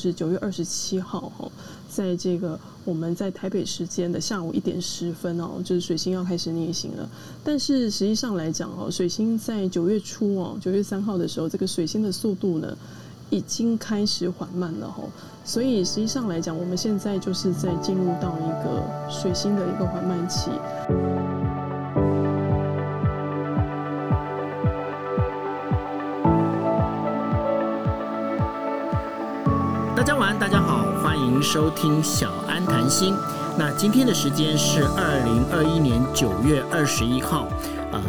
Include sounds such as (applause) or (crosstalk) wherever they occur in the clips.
是九月二十七号哈，在这个我们在台北时间的下午一点十分哦，就是水星要开始逆行了。但是实际上来讲哦，水星在九月初哦，九月三号的时候，这个水星的速度呢已经开始缓慢了哈。所以实际上来讲，我们现在就是在进入到一个水星的一个缓慢期。收听小安谈心。那今天的时间是二零二一年九月二十一号，呃，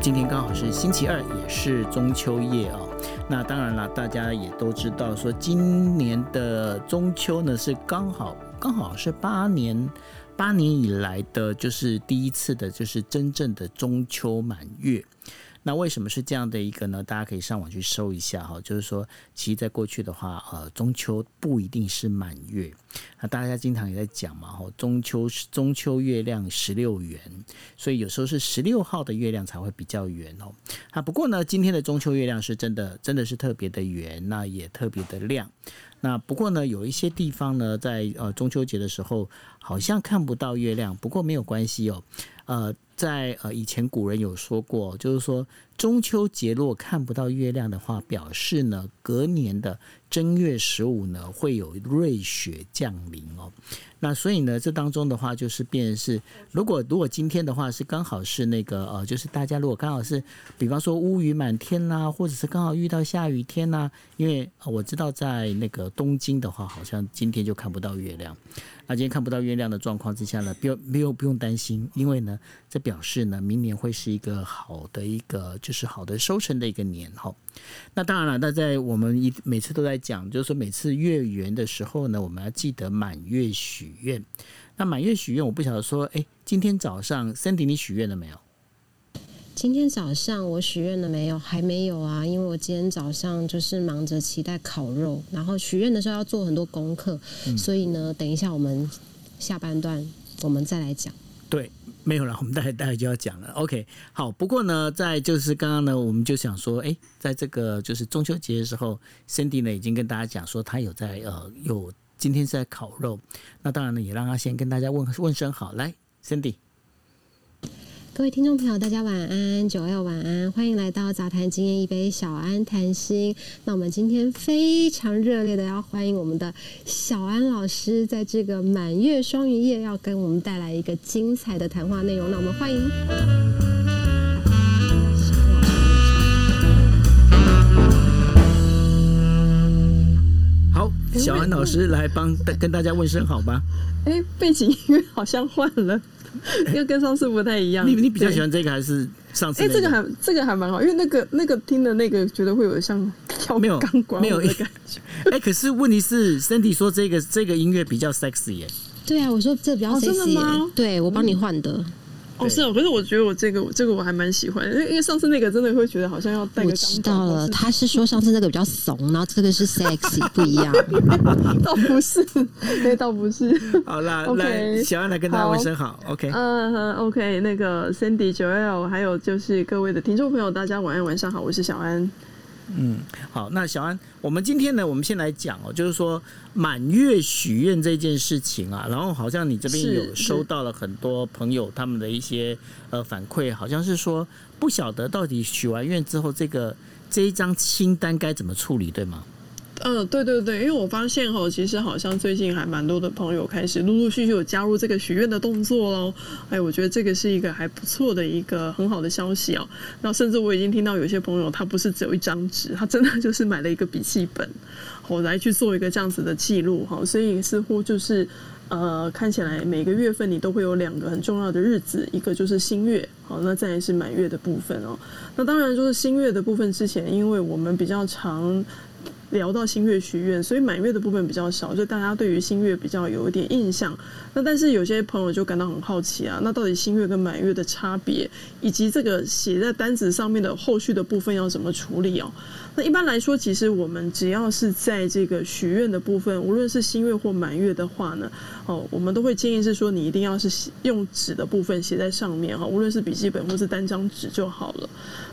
今天刚好是星期二，也是中秋夜哦。那当然了，大家也都知道，说今年的中秋呢是刚好刚好是八年八年以来的，就是第一次的，就是真正的中秋满月。那为什么是这样的一个呢？大家可以上网去搜一下哈，就是说，其实在过去的话，呃，中秋不一定是满月。那大家经常也在讲嘛，哈，中秋是中秋月亮十六圆，所以有时候是十六号的月亮才会比较圆哦。啊，不过呢，今天的中秋月亮是真的，真的是特别的圆，那也特别的亮。那不过呢，有一些地方呢，在呃中秋节的时候好像看不到月亮，不过没有关系哦，呃。在呃以前古人有说过，就是说中秋节如果看不到月亮的话，表示呢隔年的正月十五呢会有瑞雪降临哦。那所以呢，这当中的话就是变成是，如果如果今天的话是刚好是那个呃，就是大家如果刚好是，比方说乌云满天啦，或者是刚好遇到下雨天呐，因为我知道在那个东京的话，好像今天就看不到月亮。那今天看不到月亮的状况之下呢，不用不用不用担心，因为呢，这表示呢，明年会是一个好的一个就是好的收成的一个年哈。那当然了，那在我们一每次都在讲，就是说每次月圆的时候呢，我们要记得满月许愿。那满月许愿，我不晓得说，哎，今天早上 Cindy 你许愿了没有？今天早上我许愿了没有？还没有啊，因为我今天早上就是忙着期待烤肉，然后许愿的时候要做很多功课，嗯、所以呢，等一下我们下半段我们再来讲。对，没有了，我们待会待会就要讲了。OK，好。不过呢，在就是刚刚呢，我们就想说，哎，在这个就是中秋节的时候，Cindy 呢已经跟大家讲说，他有在呃有今天是在烤肉。那当然呢，也让他先跟大家问问声好，来，Sandy。各位听众朋友，大家晚安，九二晚安，欢迎来到杂谈今夜一杯小安谈心。那我们今天非常热烈的要欢迎我们的小安老师，在这个满月双鱼夜要跟我们带来一个精彩的谈话内容。那我们欢迎好，小安老师来帮跟大家问声好吧？哎，背景音乐好像换了。(laughs) 又跟上次不太一样。你你比较喜欢这个还是上次？哎、欸，这个还这个还蛮好，因为那个那个听的那个觉得会有像跳钢管没有的感觉。(laughs) 哎、欸，可是问题是，Sandy 说这个这个音乐比较 sexy 耶。对啊，我说这比较 sexy。哦、真的吗？对，我帮你换的。嗯哦，是哦，可是我觉得我这个这个我还蛮喜欢，因为因为上次那个真的会觉得好像要带个。我知道了，他是说上次那个比较怂，然后这个是 sexy (laughs) 不一样。(laughs) 倒不是，对，倒不是。好啦，okay, 来，小安来跟大家问声好，好，OK。嗯、uh,，OK，那个 Cindy、Joel，还有就是各位的听众朋友，大家晚安，晚上好，我是小安。嗯，好，那小安，我们今天呢，我们先来讲哦，就是说满月许愿这件事情啊，然后好像你这边有收到了很多朋友他们的一些呃反馈，好像是说不晓得到底许完愿之后，这个这一张清单该怎么处理，对吗？嗯，对对对，因为我发现哈，其实好像最近还蛮多的朋友开始陆陆续续有加入这个许愿的动作喽。哎，我觉得这个是一个还不错的一个很好的消息哦。那甚至我已经听到有些朋友，他不是只有一张纸，他真的 (laughs) 就是买了一个笔记本，我来去做一个这样子的记录哈。所以似乎就是呃，看起来每个月份你都会有两个很重要的日子，一个就是新月，好，那再来是满月的部分哦。那当然就是新月的部分之前，因为我们比较常。聊到新月许愿，所以满月的部分比较少，就大家对于新月比较有一点印象。那但是有些朋友就感到很好奇啊，那到底新月跟满月的差别，以及这个写在单子上面的后续的部分要怎么处理哦？那一般来说，其实我们只要是在这个许愿的部分，无论是新月或满月的话呢，哦，我们都会建议是说，你一定要是用纸的部分写在上面哈，无论是笔记本或是单张纸就好了。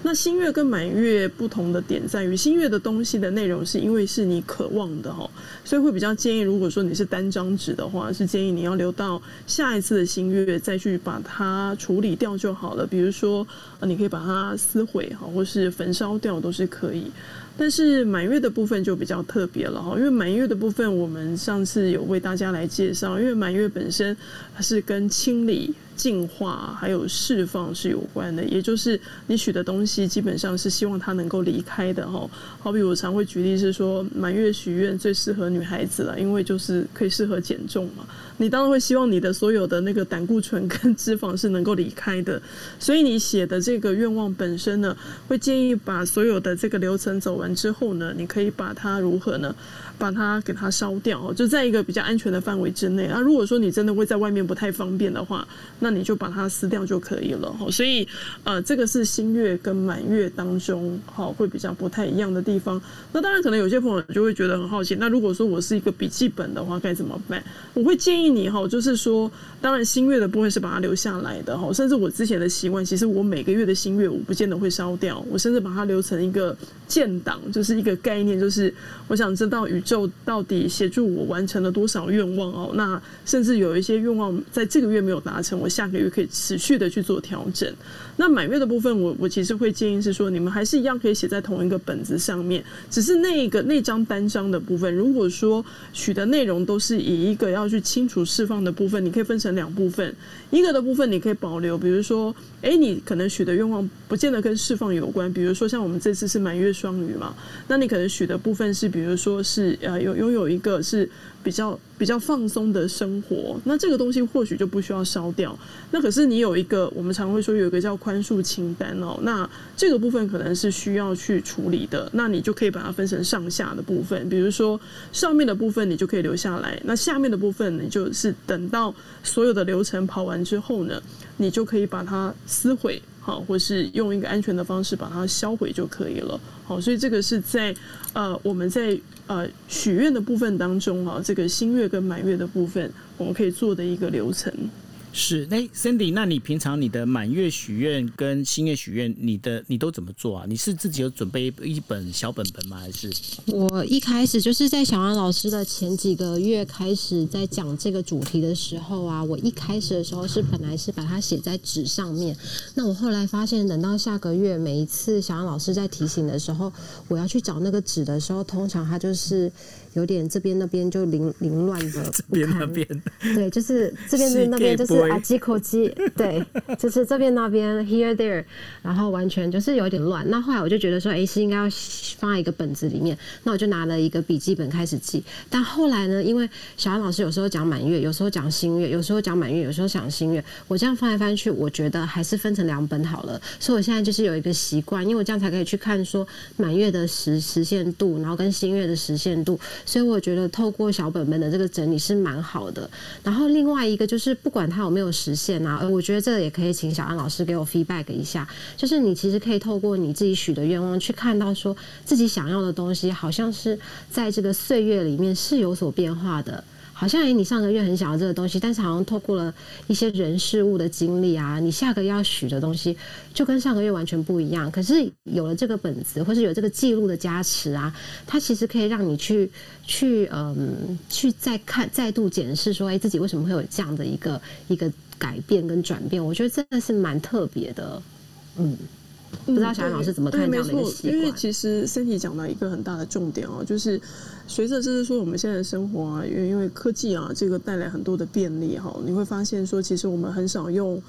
那新月跟满月不同的点在于，新月的东西的内容是因为是你渴望的哈，所以会比较建议，如果说你是单张纸的话，是建议你要留到下一次的新月再去把它处理掉就好了。比如说，你可以把它撕毁哈，或是焚烧掉都是可以。但是满月的部分就比较特别了哈，因为满月的部分我们上次有为大家来介绍，因为满月本身它是跟清理。净化还有释放是有关的，也就是你许的东西基本上是希望它能够离开的哈。好比我常会举例是说，满月许愿最适合女孩子了，因为就是可以适合减重嘛。你当然会希望你的所有的那个胆固醇跟脂肪是能够离开的，所以你写的这个愿望本身呢，会建议把所有的这个流程走完之后呢，你可以把它如何呢？把它给它烧掉，就在一个比较安全的范围之内。那如果说你真的会在外面不太方便的话，那你就把它撕掉就可以了。所以，呃，这个是新月跟满月当中，好会比较不太一样的地方。那当然，可能有些朋友就会觉得很好奇。那如果说我是一个笔记本的话，该怎么办？我会建议你哈，就是说，当然新月的部分是把它留下来的哈。甚至我之前的习惯，其实我每个月的新月，我不见得会烧掉，我甚至把它留成一个建档，就是一个概念，就是我想知道与就到底协助我完成了多少愿望哦？那甚至有一些愿望在这个月没有达成，我下个月可以持续的去做调整。那满月的部分我，我其实会建议是说，你们还是一样可以写在同一个本子上面，只是那个那张单张的部分，如果说许的内容都是以一个要去清除释放的部分，你可以分成两部分，一个的部分你可以保留，比如说，哎、你可能许的愿望不见得跟释放有关，比如说像我们这次是满月双鱼嘛，那你可能许的部分是，比如说是呃有拥有一个是。比较比较放松的生活，那这个东西或许就不需要烧掉。那可是你有一个，我们常会说有一个叫宽恕清单哦。那这个部分可能是需要去处理的。那你就可以把它分成上下的部分。比如说上面的部分你就可以留下来，那下面的部分你就是等到所有的流程跑完之后呢，你就可以把它撕毁，好，或是用一个安全的方式把它销毁就可以了。好，所以这个是在呃我们在。呃，许愿的部分当中啊，这个新月跟满月的部分，我们可以做的一个流程。是，那 Cindy，那你平常你的满月许愿跟新月许愿，你的你都怎么做啊？你是自己有准备一本小本本吗？还是我一开始就是在小安老师的前几个月开始在讲这个主题的时候啊，我一开始的时候是本来是把它写在纸上面，那我后来发现，等到下个月每一次小安老师在提醒的时候，我要去找那个纸的时候，通常它就是。有点这边那边就凌凌乱的，(laughs) 这边那边，对，就是这边那边就是啊，机口机，(laughs) 对，就是这边那边 here there，然后完全就是有点乱。那后来我就觉得说，哎，是应该要放在一个本子里面。那我就拿了一个笔记本开始记。但后来呢，因为小安老师有时候讲满月，有时候讲新月，有时候讲满月，有时候讲新月，我这样翻来翻去，我觉得还是分成两本好了。所以我现在就是有一个习惯，因为我这样才可以去看说满月的实实现度，然后跟新月的实现度。所以我觉得透过小本本的这个整理是蛮好的。然后另外一个就是，不管它有没有实现啊，我觉得这个也可以请小安老师给我 feedback 一下。就是你其实可以透过你自己许的愿望，去看到说自己想要的东西，好像是在这个岁月里面是有所变化的。好像诶，你上个月很想要这个东西，但是好像透过了一些人事物的经历啊，你下个月要许的东西就跟上个月完全不一样。可是有了这个本子，或是有这个记录的加持啊，它其实可以让你去去嗯去再看再度检视说，哎，自己为什么会有这样的一个一个改变跟转变？我觉得真的是蛮特别的，嗯。不知道小安老师怎么看这样的一个习惯？因为其实 Sandy 讲到一个很大的重点哦，就是随着就是说我们现在的生活啊，因为因为科技啊，这个带来很多的便利哈，你会发现说，其实我们很少用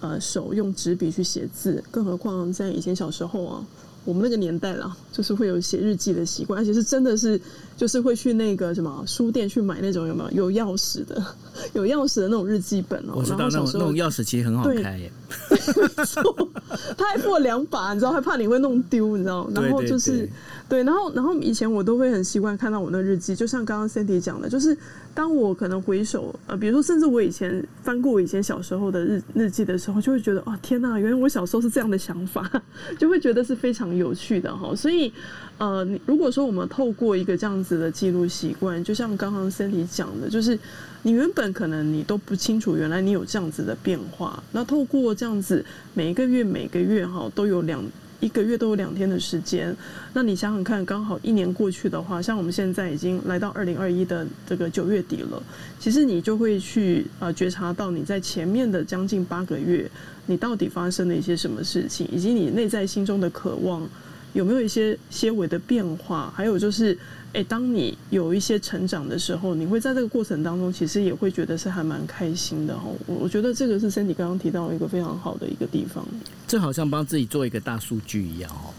呃手用纸笔去写字，更何况在以前小时候啊。我们那个年代啦，就是会有写日记的习惯，而且是真的是，就是会去那个什么书店去买那种有没有有钥匙的、(laughs) 有钥匙的那种日记本哦。我知道那种那种钥匙其实很好开耶。(laughs) 他还附了两把，你知道，还怕你会弄丢，你知道。然后就是。对，然后然后以前我都会很习惯看到我那日记，就像刚刚 Cindy 讲的，就是当我可能回首呃，比如说甚至我以前翻过我以前小时候的日日记的时候，就会觉得啊，天哪，原来我小时候是这样的想法，(laughs) 就会觉得是非常有趣的哈。所以呃，你如果说我们透过一个这样子的记录习惯，就像刚刚 Cindy 讲的，就是你原本可能你都不清楚，原来你有这样子的变化，那透过这样子每一个月每个月哈都有两。一个月都有两天的时间。那你想想看，刚好一年过去的话，像我们现在已经来到二零二一的这个九月底了，其实你就会去啊觉察到你在前面的将近八个月，你到底发生了一些什么事情，以及你内在心中的渴望有没有一些些微的变化，还有就是。诶，当你有一些成长的时候，你会在这个过程当中，其实也会觉得是还蛮开心的哈。我我觉得这个是 Sandy 刚刚提到一个非常好的一个地方。这好像帮自己做一个大数据一样哦。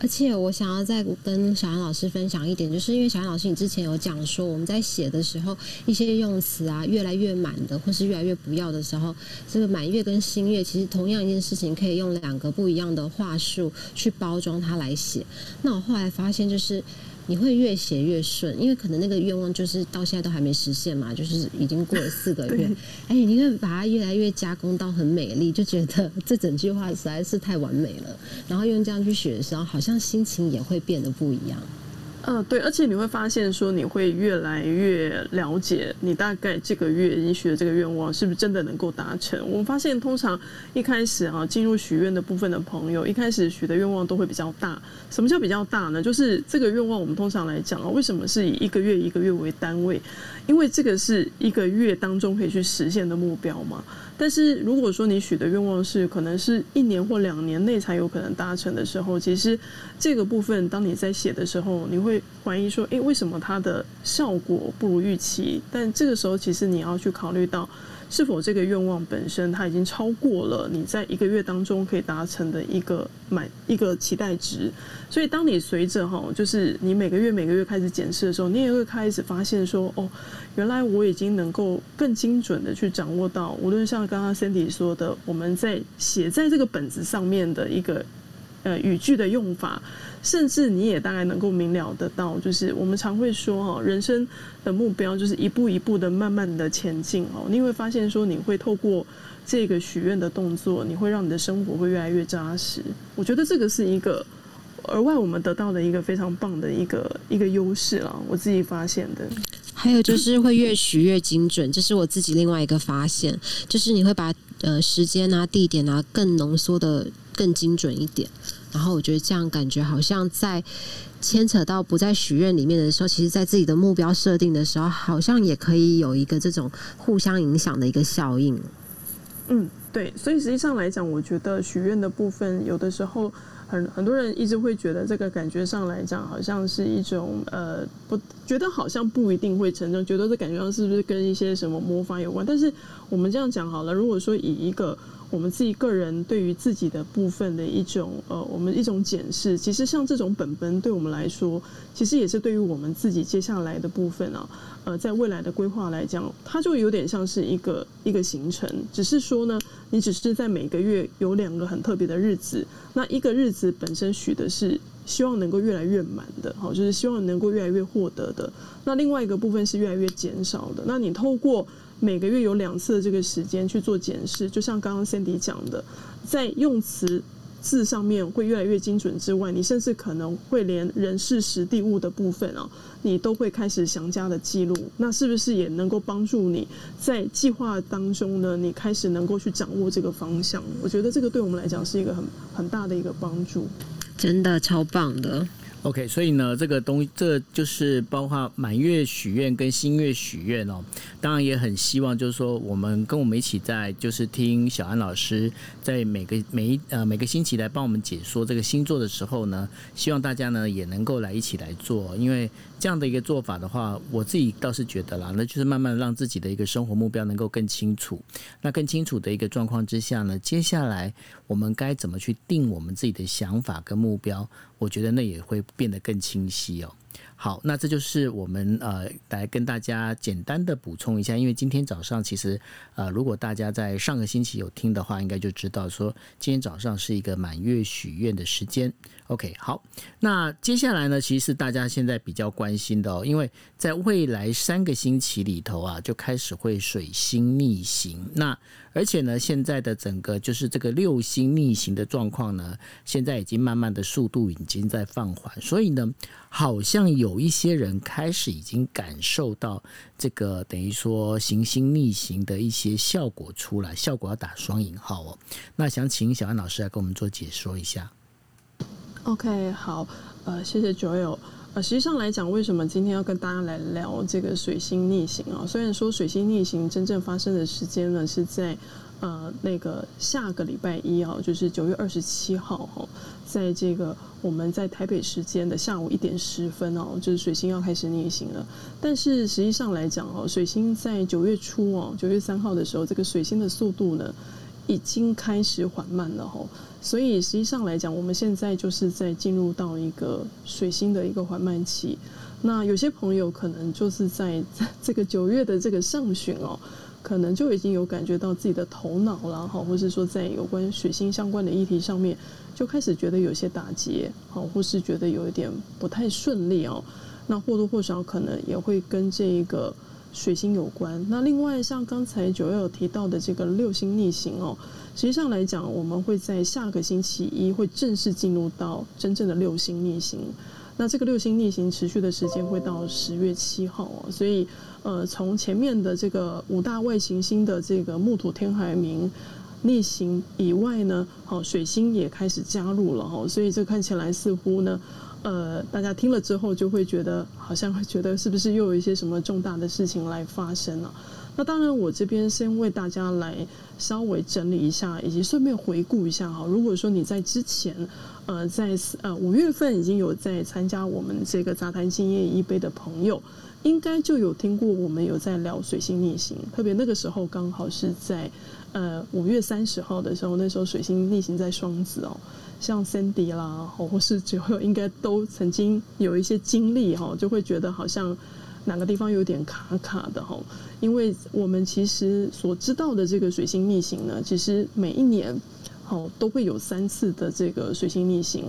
而且我想要再跟小安老师分享一点，就是因为小安老师你之前有讲说，我们在写的时候，一些用词啊越来越满的，或是越来越不要的时候，这个满月跟新月其实同样一件事情，可以用两个不一样的话术去包装它来写。那我后来发现就是。你会越写越顺，因为可能那个愿望就是到现在都还没实现嘛，就是已经过了四个月，哎，你会把它越来越加工到很美丽，就觉得这整句话实在是太完美了。然后用这样去写的时候，好像心情也会变得不一样。嗯，对，而且你会发现说，你会越来越了解你大概这个月你许的这个愿望是不是真的能够达成。我们发现，通常一开始啊进入许愿的部分的朋友，一开始许的愿望都会比较大。什么叫比较大呢？就是这个愿望，我们通常来讲啊，为什么是以一个月一个月为单位？因为这个是一个月当中可以去实现的目标嘛。但是如果说你许的愿望是可能是一年或两年内才有可能达成的时候，其实这个部分当你在写的时候，你会怀疑说，诶，为什么它的效果不如预期？但这个时候，其实你要去考虑到。是否这个愿望本身它已经超过了你在一个月当中可以达成的一个满一个期待值？所以当你随着哈，就是你每个月每个月开始检视的时候，你也会开始发现说，哦，原来我已经能够更精准的去掌握到，无论像刚刚 Sandy 说的，我们在写在这个本子上面的一个呃语句的用法。甚至你也大概能够明了得到，就是我们常会说哈，人生的目标就是一步一步的慢慢的前进哦。你会发现说，你会透过这个许愿的动作，你会让你的生活会越来越扎实。我觉得这个是一个额外我们得到的一个非常棒的一个一个优势了。我自己发现的。还有就是会越许越精准，这是我自己另外一个发现，就是你会把呃时间啊、地点啊更浓缩的更精准一点。然后我觉得这样感觉好像在牵扯到不在许愿里面的时候，其实，在自己的目标设定的时候，好像也可以有一个这种互相影响的一个效应。嗯，对。所以实际上来讲，我觉得许愿的部分，有的时候很很多人一直会觉得这个感觉上来讲，好像是一种呃，不觉得好像不一定会成真，觉得这感觉上是不是跟一些什么魔法有关？但是我们这样讲好了，如果说以一个我们自己个人对于自己的部分的一种呃，我们一种检视，其实像这种本本对我们来说，其实也是对于我们自己接下来的部分啊，呃，在未来的规划来讲，它就有点像是一个一个行程，只是说呢，你只是在每个月有两个很特别的日子，那一个日子本身许的是希望能够越来越满的，好，就是希望能够越来越获得的，那另外一个部分是越来越减少的，那你透过。每个月有两次的这个时间去做检视，就像刚刚 Sandy 讲的，在用词字上面会越来越精准之外，你甚至可能会连人事时地物的部分啊，你都会开始详加的记录。那是不是也能够帮助你在计划当中呢？你开始能够去掌握这个方向？我觉得这个对我们来讲是一个很很大的一个帮助，真的超棒的。OK，所以呢，这个东西这就是包括满月许愿跟新月许愿哦。当然也很希望，就是说我们跟我们一起在，就是听小安老师在每个每一呃每个星期来帮我们解说这个星座的时候呢，希望大家呢也能够来一起来做，因为这样的一个做法的话，我自己倒是觉得啦，那就是慢慢让自己的一个生活目标能够更清楚。那更清楚的一个状况之下呢，接下来我们该怎么去定我们自己的想法跟目标？我觉得那也会变得更清晰哦。好，那这就是我们呃来跟大家简单的补充一下，因为今天早上其实呃如果大家在上个星期有听的话，应该就知道说今天早上是一个满月许愿的时间。OK，好，那接下来呢，其实是大家现在比较关心的哦，因为在未来三个星期里头啊，就开始会水星逆行。那而且呢，现在的整个就是这个六星逆行的状况呢，现在已经慢慢的速度已经在放缓，所以呢，好像有一些人开始已经感受到这个等于说行星逆行的一些效果出来，效果要打双引号哦。那想请小安老师来跟我们做解说一下。OK，好，呃，谢谢 Joel。呃，实际上来讲，为什么今天要跟大家来聊这个水星逆行啊？虽然说水星逆行真正发生的时间呢是在呃那个下个礼拜一啊，就是九月二十七号哈，在这个我们在台北时间的下午一点十分哦，就是水星要开始逆行了。但是实际上来讲哦，水星在九月初哦，九月三号的时候，这个水星的速度呢已经开始缓慢了哈。所以实际上来讲，我们现在就是在进入到一个水星的一个缓慢期。那有些朋友可能就是在这个九月的这个上旬哦，可能就已经有感觉到自己的头脑了哈，或是说在有关水星相关的议题上面，就开始觉得有些打结，好，或是觉得有一点不太顺利哦。那或多或少可能也会跟这个水星有关。那另外像刚才九月有提到的这个六星逆行哦。实际上来讲，我们会在下个星期一会正式进入到真正的六星逆行。那这个六星逆行持续的时间会到十月七号哦。所以，呃，从前面的这个五大外行星的这个木土天海冥逆行以外呢，好，水星也开始加入了哈。所以这看起来似乎呢，呃，大家听了之后就会觉得，好像觉得是不是又有一些什么重大的事情来发生了？那当然，我这边先为大家来稍微整理一下，以及顺便回顾一下哈。如果说你在之前，呃，在呃五月份已经有在参加我们这个杂谈今夜一杯的朋友，应该就有听过我们有在聊水星逆行。特别那个时候刚好是在呃五月三十号的时候，那时候水星逆行在双子哦，像 Sandy 啦，或是九友应该都曾经有一些经历哈，就会觉得好像。哪个地方有点卡卡的哈？因为我们其实所知道的这个水星逆行呢，其实每一年好都会有三次的这个水星逆行。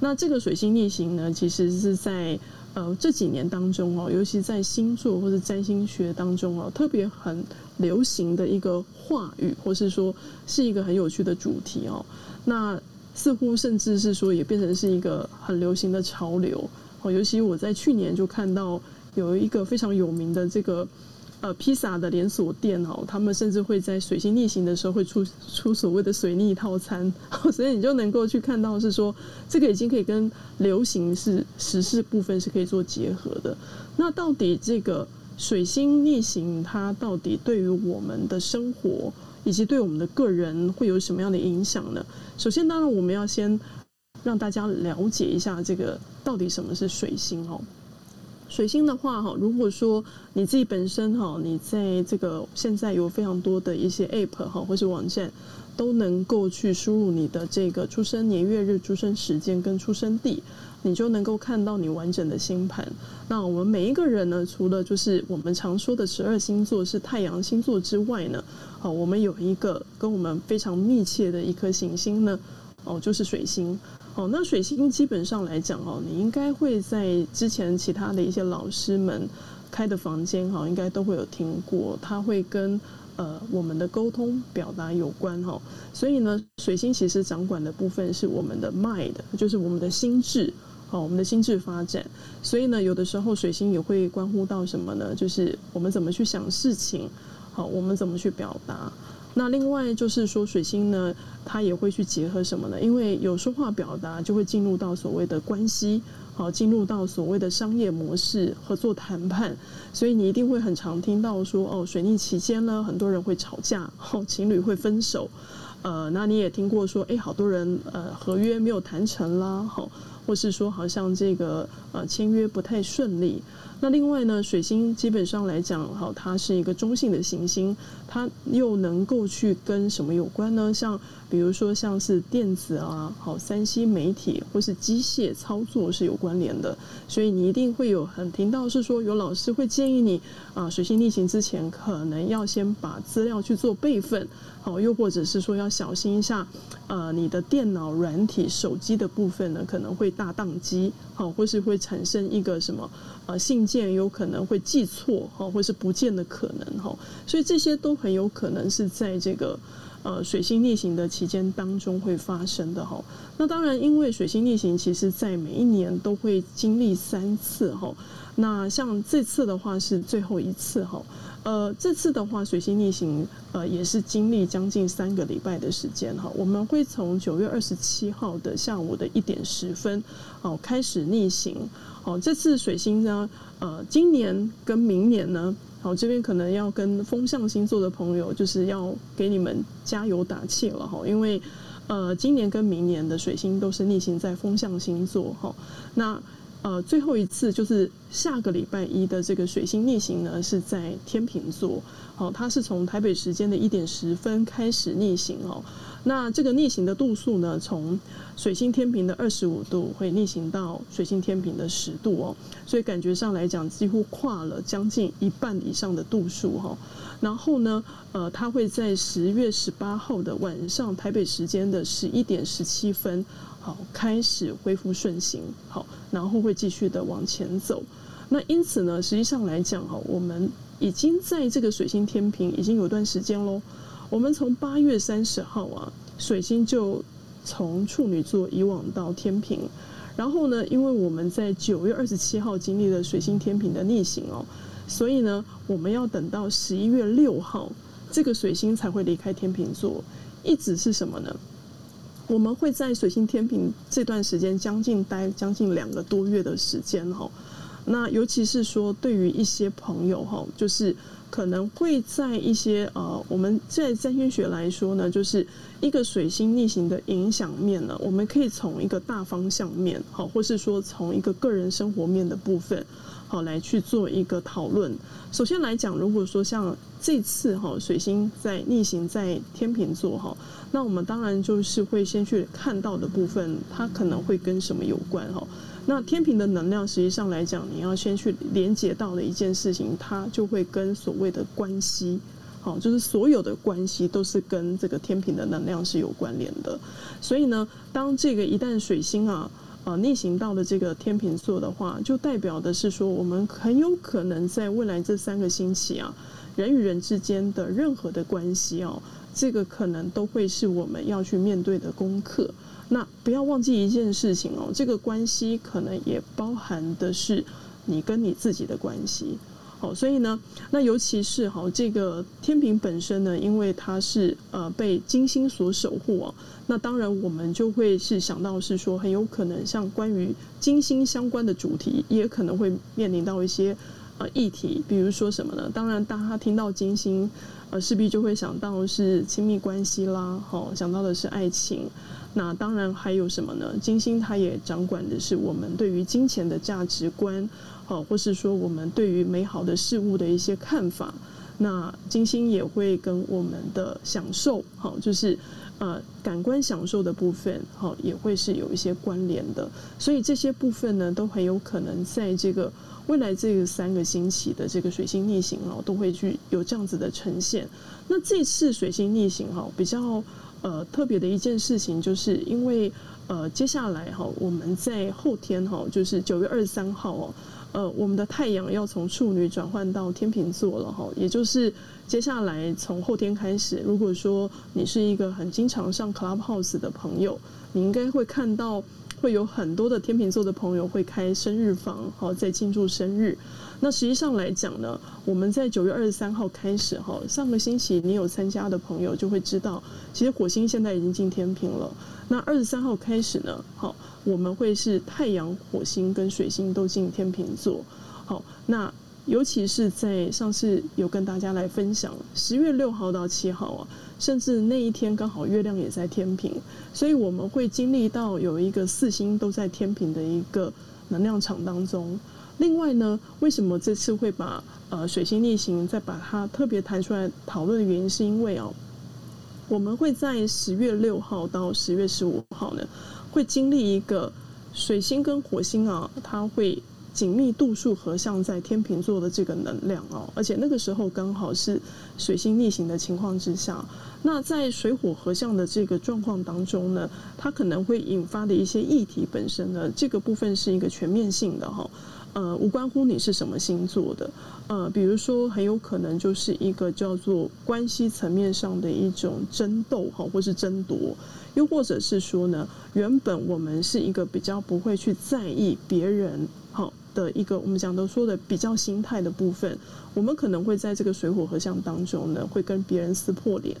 那这个水星逆行呢，其实是在呃这几年当中哦，尤其在星座或者占星学当中哦，特别很流行的一个话语，或是说是一个很有趣的主题哦。那似乎甚至是说也变成是一个很流行的潮流哦。尤其我在去年就看到。有一个非常有名的这个呃披萨的连锁店哦，他们甚至会在水星逆行的时候会出出所谓的水逆套餐，(laughs) 所以你就能够去看到是说这个已经可以跟流行是时事部分是可以做结合的。那到底这个水星逆行它到底对于我们的生活以及对我们的个人会有什么样的影响呢？首先，当然我们要先让大家了解一下这个到底什么是水星哦。水星的话，哈，如果说你自己本身哈，你在这个现在有非常多的一些 App 哈，或是网站，都能够去输入你的这个出生年月日、出生时间跟出生地，你就能够看到你完整的星盘。那我们每一个人呢，除了就是我们常说的十二星座是太阳星座之外呢，好，我们有一个跟我们非常密切的一颗行星呢，哦，就是水星。哦，那水星基本上来讲哦，你应该会在之前其他的一些老师们开的房间哈，应该都会有听过，它会跟呃我们的沟通表达有关哈。所以呢，水星其实掌管的部分是我们的 mind，就是我们的心智，好，我们的心智发展。所以呢，有的时候水星也会关乎到什么呢？就是我们怎么去想事情，好，我们怎么去表达。那另外就是说，水星呢，它也会去结合什么呢？因为有说话表达，就会进入到所谓的关系，好，进入到所谓的商业模式、合作谈判，所以你一定会很常听到说，哦，水逆期间呢，很多人会吵架，哦，情侣会分手，呃，那你也听过说，哎，好多人呃合约没有谈成啦，好，或是说好像这个呃签约不太顺利。那另外呢，水星基本上来讲，好，它是一个中性的行星，它又能够去跟什么有关呢？像比如说像是电子啊，好，三 C 媒体或是机械操作是有关联的，所以你一定会有很听到是说有老师会建议你啊，水星逆行之前可能要先把资料去做备份，好，又或者是说要小心一下，呃，你的电脑软体、手机的部分呢可能会大宕机，好，或是会产生一个什么呃信。件有可能会记错好，或是不见的可能哈，所以这些都很有可能是在这个呃水星逆行的期间当中会发生的哈。那当然，因为水星逆行，其实在每一年都会经历三次哈。那像这次的话是最后一次哈。呃，这次的话，水星逆行，呃，也是经历将近三个礼拜的时间哈。我们会从九月二十七号的下午的一点十分，哦，开始逆行。哦，这次水星呢，呃，今年跟明年呢，好，这边可能要跟风象星座的朋友，就是要给你们加油打气了哈，因为，呃，今年跟明年的水星都是逆行在风象星座哈，那。呃，最后一次就是下个礼拜一的这个水星逆行呢，是在天秤座。哦，它是从台北时间的一点十分开始逆行哦。那这个逆行的度数呢，从水星天秤的二十五度会逆行到水星天秤的十度哦。所以感觉上来讲，几乎跨了将近一半以上的度数哈。然后呢，呃，它会在十月十八号的晚上台北时间的十一点十七分。好，开始恢复顺行，好，然后会继续的往前走。那因此呢，实际上来讲，哈，我们已经在这个水星天秤已经有段时间喽。我们从八月三十号啊，水星就从处女座以往到天秤，然后呢，因为我们在九月二十七号经历了水星天秤的逆行哦，所以呢，我们要等到十一月六号，这个水星才会离开天秤座。一直是什么呢？我们会在水星天秤这段时间将近待将近两个多月的时间哈，那尤其是说对于一些朋友哈，就是可能会在一些呃，我们在占星学来说呢，就是一个水星逆行的影响面呢，我们可以从一个大方向面好，或是说从一个个人生活面的部分好来去做一个讨论。首先来讲，如果说像这次哈水星在逆行在天秤座哈。那我们当然就是会先去看到的部分，它可能会跟什么有关哈？那天秤的能量实际上来讲，你要先去连接到的一件事情，它就会跟所谓的关系，好，就是所有的关系都是跟这个天秤的能量是有关联的。所以呢，当这个一旦水星啊啊逆行到了这个天秤座的话，就代表的是说，我们很有可能在未来这三个星期啊，人与人之间的任何的关系哦。这个可能都会是我们要去面对的功课。那不要忘记一件事情哦，这个关系可能也包含的是你跟你自己的关系。好，所以呢，那尤其是哈，这个天秤本身呢，因为它是呃被金星所守护哦，那当然我们就会是想到是说，很有可能像关于金星相关的主题，也可能会面临到一些呃议题，比如说什么呢？当然，当他听到金星。呃，势必就会想到是亲密关系啦，好，想到的是爱情。那当然还有什么呢？金星它也掌管的是我们对于金钱的价值观，好，或是说我们对于美好的事物的一些看法。那金星也会跟我们的享受，好，就是呃感官享受的部分，好，也会是有一些关联的。所以这些部分呢，都很有可能在这个。未来这个三个星期的这个水星逆行哦，都会去有这样子的呈现。那这次水星逆行哈，比较呃特别的一件事情，就是因为呃接下来哈，我们在后天哈，就是九月二十三号哦，呃我们的太阳要从处女转换到天秤座了哈，也就是接下来从后天开始，如果说你是一个很经常上 Clubhouse 的朋友，你应该会看到。会有很多的天秤座的朋友会开生日房，好，在庆祝生日。那实际上来讲呢，我们在九月二十三号开始，哈，上个星期你有参加的朋友就会知道，其实火星现在已经进天秤了。那二十三号开始呢，好，我们会是太阳、火星跟水星都进天秤座。好，那尤其是在上次有跟大家来分享，十月六号到七号啊。甚至那一天刚好月亮也在天秤，所以我们会经历到有一个四星都在天秤的一个能量场当中。另外呢，为什么这次会把呃水星逆行再把它特别弹出来讨论的原因，是因为哦，我们会在十月六号到十月十五号呢，会经历一个水星跟火星啊，它会。紧密度数合相在天秤座的这个能量哦，而且那个时候刚好是水星逆行的情况之下，那在水火合相的这个状况当中呢，它可能会引发的一些议题本身呢，这个部分是一个全面性的哈。呃，无关乎你是什么星座的，呃，比如说很有可能就是一个叫做关系层面上的一种争斗哈，或是争夺，又或者是说呢，原本我们是一个比较不会去在意别人的一个，我们讲都说的比较心态的部分，我们可能会在这个水火合相当中呢，会跟别人撕破脸。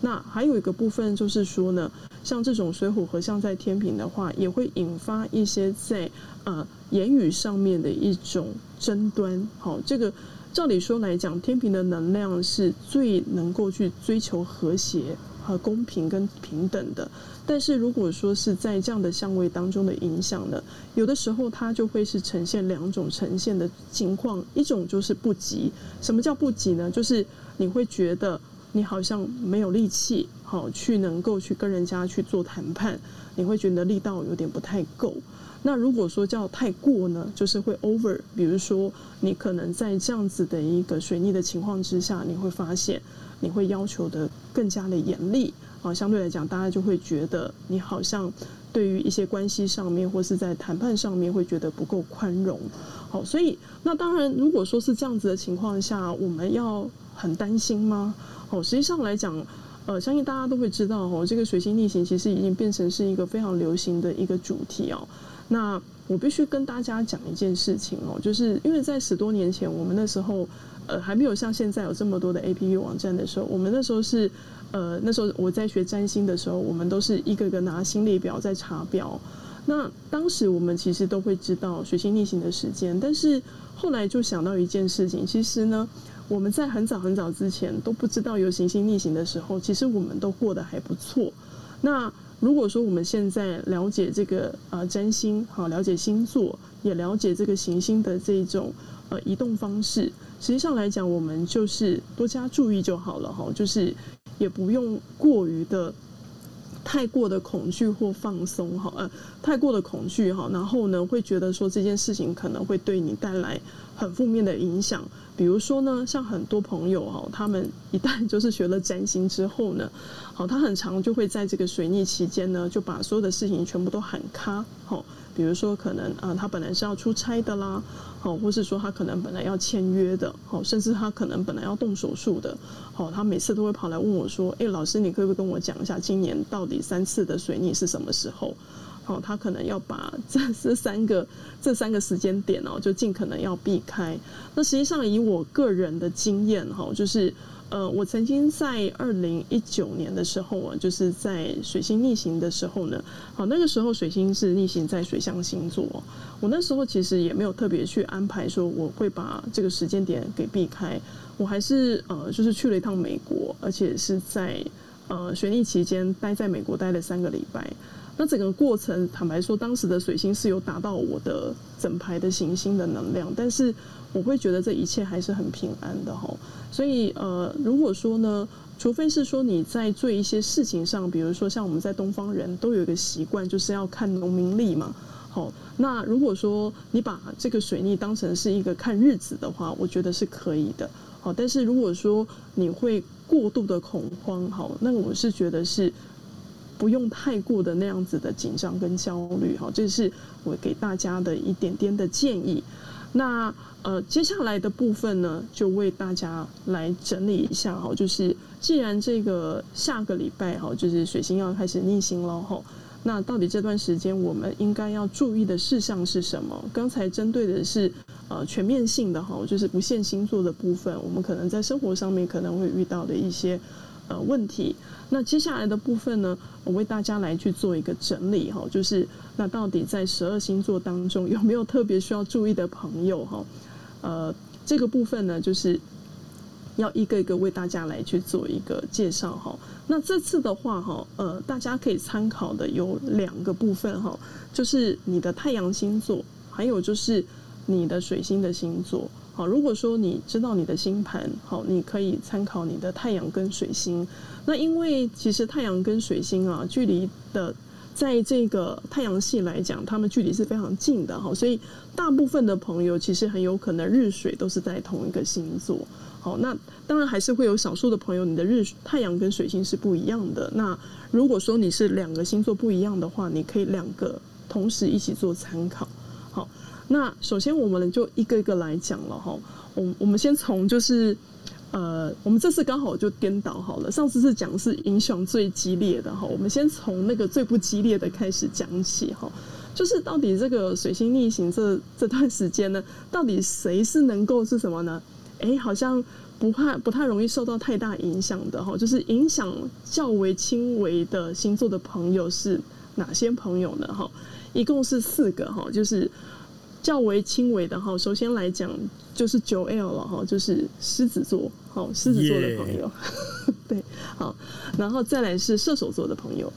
那还有一个部分就是说呢，像这种水火合相在天秤的话，也会引发一些在呃言语上面的一种争端。好，这个照理说来讲，天秤的能量是最能够去追求和谐和公平跟平等的。但是如果说是在这样的相位当中的影响呢，有的时候它就会是呈现两种呈现的情况，一种就是不急。什么叫不急呢？就是你会觉得。你好像没有力气，好去能够去跟人家去做谈判，你会觉得力道有点不太够。那如果说叫太过呢，就是会 over。比如说，你可能在这样子的一个水逆的情况之下，你会发现你会要求的更加的严厉啊。相对来讲，大家就会觉得你好像对于一些关系上面或是在谈判上面会觉得不够宽容。好，所以那当然，如果说是这样子的情况下，我们要很担心吗？哦，实际上来讲，呃，相信大家都会知道，哦，这个水星逆行其实已经变成是一个非常流行的一个主题哦。那我必须跟大家讲一件事情哦，就是因为在十多年前，我们那时候呃还没有像现在有这么多的 APP 网站的时候，我们那时候是呃那时候我在学占星的时候，我们都是一个个拿星列表在查表。那当时我们其实都会知道水星逆行的时间，但是后来就想到一件事情，其实呢。我们在很早很早之前都不知道有行星逆行的时候，其实我们都过得还不错。那如果说我们现在了解这个呃占星，好了解星座，也了解这个行星的这种呃移动方式，实际上来讲，我们就是多加注意就好了哈，就是也不用过于的。太过的恐惧或放松哈，呃，太过的恐惧哈，然后呢，会觉得说这件事情可能会对你带来很负面的影响。比如说呢，像很多朋友哈，他们一旦就是学了占星之后呢，好，他很常就会在这个水逆期间呢，就把所有的事情全部都喊卡，好。比如说，可能啊，他本来是要出差的啦，好，或是说他可能本来要签约的，好，甚至他可能本来要动手术的，好，他每次都会跑来问我说：“哎，老师，你可不可以跟我讲一下，今年到底三次的水逆是什么时候？”好，他可能要把这这三个 (laughs) 这三个时间点哦，就尽可能要避开。那实际上以我个人的经验哈，就是。呃，我曾经在二零一九年的时候啊，就是在水星逆行的时候呢，好，那个时候水星是逆行在水象星座，我那时候其实也没有特别去安排说我会把这个时间点给避开，我还是呃，就是去了一趟美国，而且是在呃水逆期间待在美国待了三个礼拜。那整个过程，坦白说，当时的水星是有达到我的整排的行星的能量，但是我会觉得这一切还是很平安的哈。所以呃，如果说呢，除非是说你在做一些事情上，比如说像我们在东方人都有一个习惯，就是要看农民历嘛。好，那如果说你把这个水逆当成是一个看日子的话，我觉得是可以的。好，但是如果说你会过度的恐慌，好，那我是觉得是。不用太过的那样子的紧张跟焦虑好，这是我给大家的一点点的建议。那呃，接下来的部分呢，就为大家来整理一下哈，就是既然这个下个礼拜哈，就是水星要开始逆行了哈，那到底这段时间我们应该要注意的事项是什么？刚才针对的是呃全面性的哈，就是不限星座的部分，我们可能在生活上面可能会遇到的一些。呃，问题。那接下来的部分呢，我为大家来去做一个整理哈，就是那到底在十二星座当中有没有特别需要注意的朋友哈？呃，这个部分呢，就是要一个一个为大家来去做一个介绍哈。那这次的话哈，呃，大家可以参考的有两个部分哈，就是你的太阳星座，还有就是你的水星的星座。好，如果说你知道你的星盘，好，你可以参考你的太阳跟水星。那因为其实太阳跟水星啊，距离的在这个太阳系来讲，他们距离是非常近的哈，所以大部分的朋友其实很有可能日水都是在同一个星座。好，那当然还是会有少数的朋友，你的日太阳跟水星是不一样的。那如果说你是两个星座不一样的话，你可以两个同时一起做参考。好。那首先我们就一个一个来讲了哈。我我们先从就是呃，我们这次刚好就颠倒好了。上次是讲是影响最激烈的哈，我们先从那个最不激烈的开始讲起哈。就是到底这个水星逆行这这段时间呢，到底谁是能够是什么呢？哎，好像不怕不太容易受到太大影响的哈。就是影响较为轻微的星座的朋友是哪些朋友呢？哈，一共是四个哈，就是较为轻微的哈。首先来讲就是九 L 了哈，就是狮子座，好，狮子座的朋友. (laughs) 对，好，然后再来是射手座的朋友。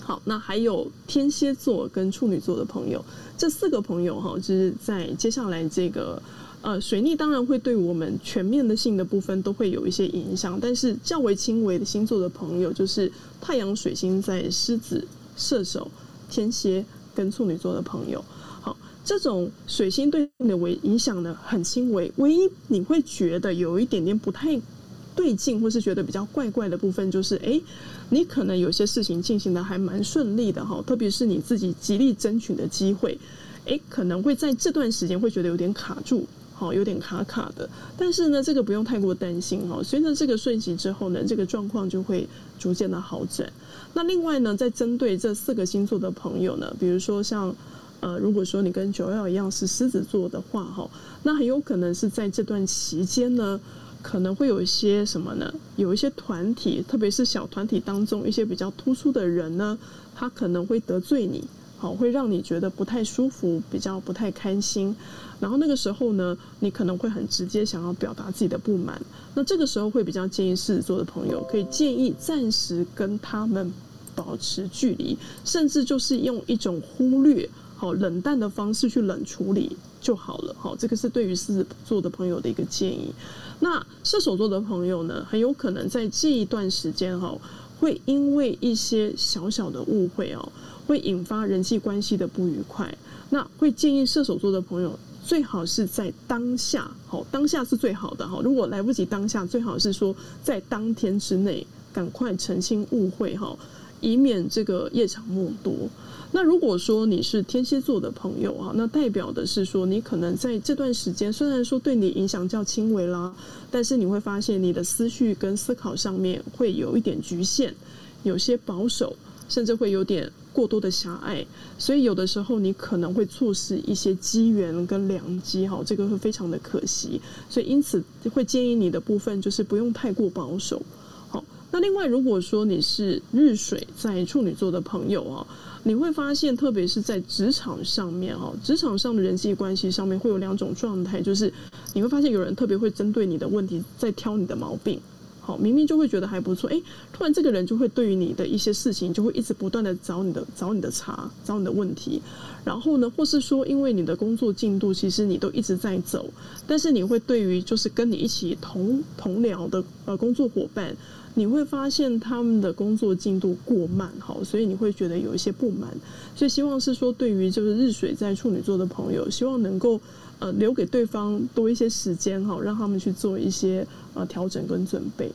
好，那还有天蝎座跟处女座的朋友，这四个朋友哈，就是在接下来这个呃水逆，当然会对我们全面的性的部分都会有一些影响，但是较为轻微的星座的朋友，就是太阳水星在狮子、射手、天蝎跟处女座的朋友。这种水星对你的为影响呢很轻微，唯一你会觉得有一点点不太。对劲，或是觉得比较怪怪的部分，就是哎，你可能有些事情进行的还蛮顺利的哈，特别是你自己极力争取的机会，哎，可能会在这段时间会觉得有点卡住，好，有点卡卡的。但是呢，这个不用太过担心哈，随着这个顺行之后呢，这个状况就会逐渐的好转。那另外呢，在针对这四个星座的朋友呢，比如说像呃，如果说你跟九幺一样是狮子座的话哈，那很有可能是在这段期间呢。可能会有一些什么呢？有一些团体，特别是小团体当中一些比较突出的人呢，他可能会得罪你，好，会让你觉得不太舒服，比较不太开心。然后那个时候呢，你可能会很直接想要表达自己的不满。那这个时候会比较建议狮子座的朋友，可以建议暂时跟他们保持距离，甚至就是用一种忽略、好冷淡的方式去冷处理就好了。好，这个是对于狮子座的朋友的一个建议。那射手座的朋友呢，很有可能在这一段时间哈，会因为一些小小的误会哦，会引发人际关系的不愉快。那会建议射手座的朋友，最好是在当下，好，当下是最好的哈。如果来不及当下，最好是说在当天之内赶快澄清误会哈，以免这个夜长梦多。那如果说你是天蝎座的朋友啊，那代表的是说你可能在这段时间，虽然说对你影响较轻微啦，但是你会发现你的思绪跟思考上面会有一点局限，有些保守，甚至会有点过多的狭隘，所以有的时候你可能会错失一些机缘跟良机哈，这个会非常的可惜，所以因此会建议你的部分就是不用太过保守。好，那另外如果说你是日水在处女座的朋友啊。你会发现，特别是在职场上面哦，职场上的人际关系上面会有两种状态，就是你会发现有人特别会针对你的问题在挑你的毛病。好，明明就会觉得还不错，哎，突然这个人就会对于你的一些事情就会一直不断的找你的找你的茬，找你的问题。然后呢，或是说因为你的工作进度其实你都一直在走，但是你会对于就是跟你一起同同僚的呃工作伙伴。你会发现他们的工作进度过慢，好，所以你会觉得有一些不满，所以希望是说，对于就是日水在处女座的朋友，希望能够呃留给对方多一些时间，好，让他们去做一些呃调整跟准备。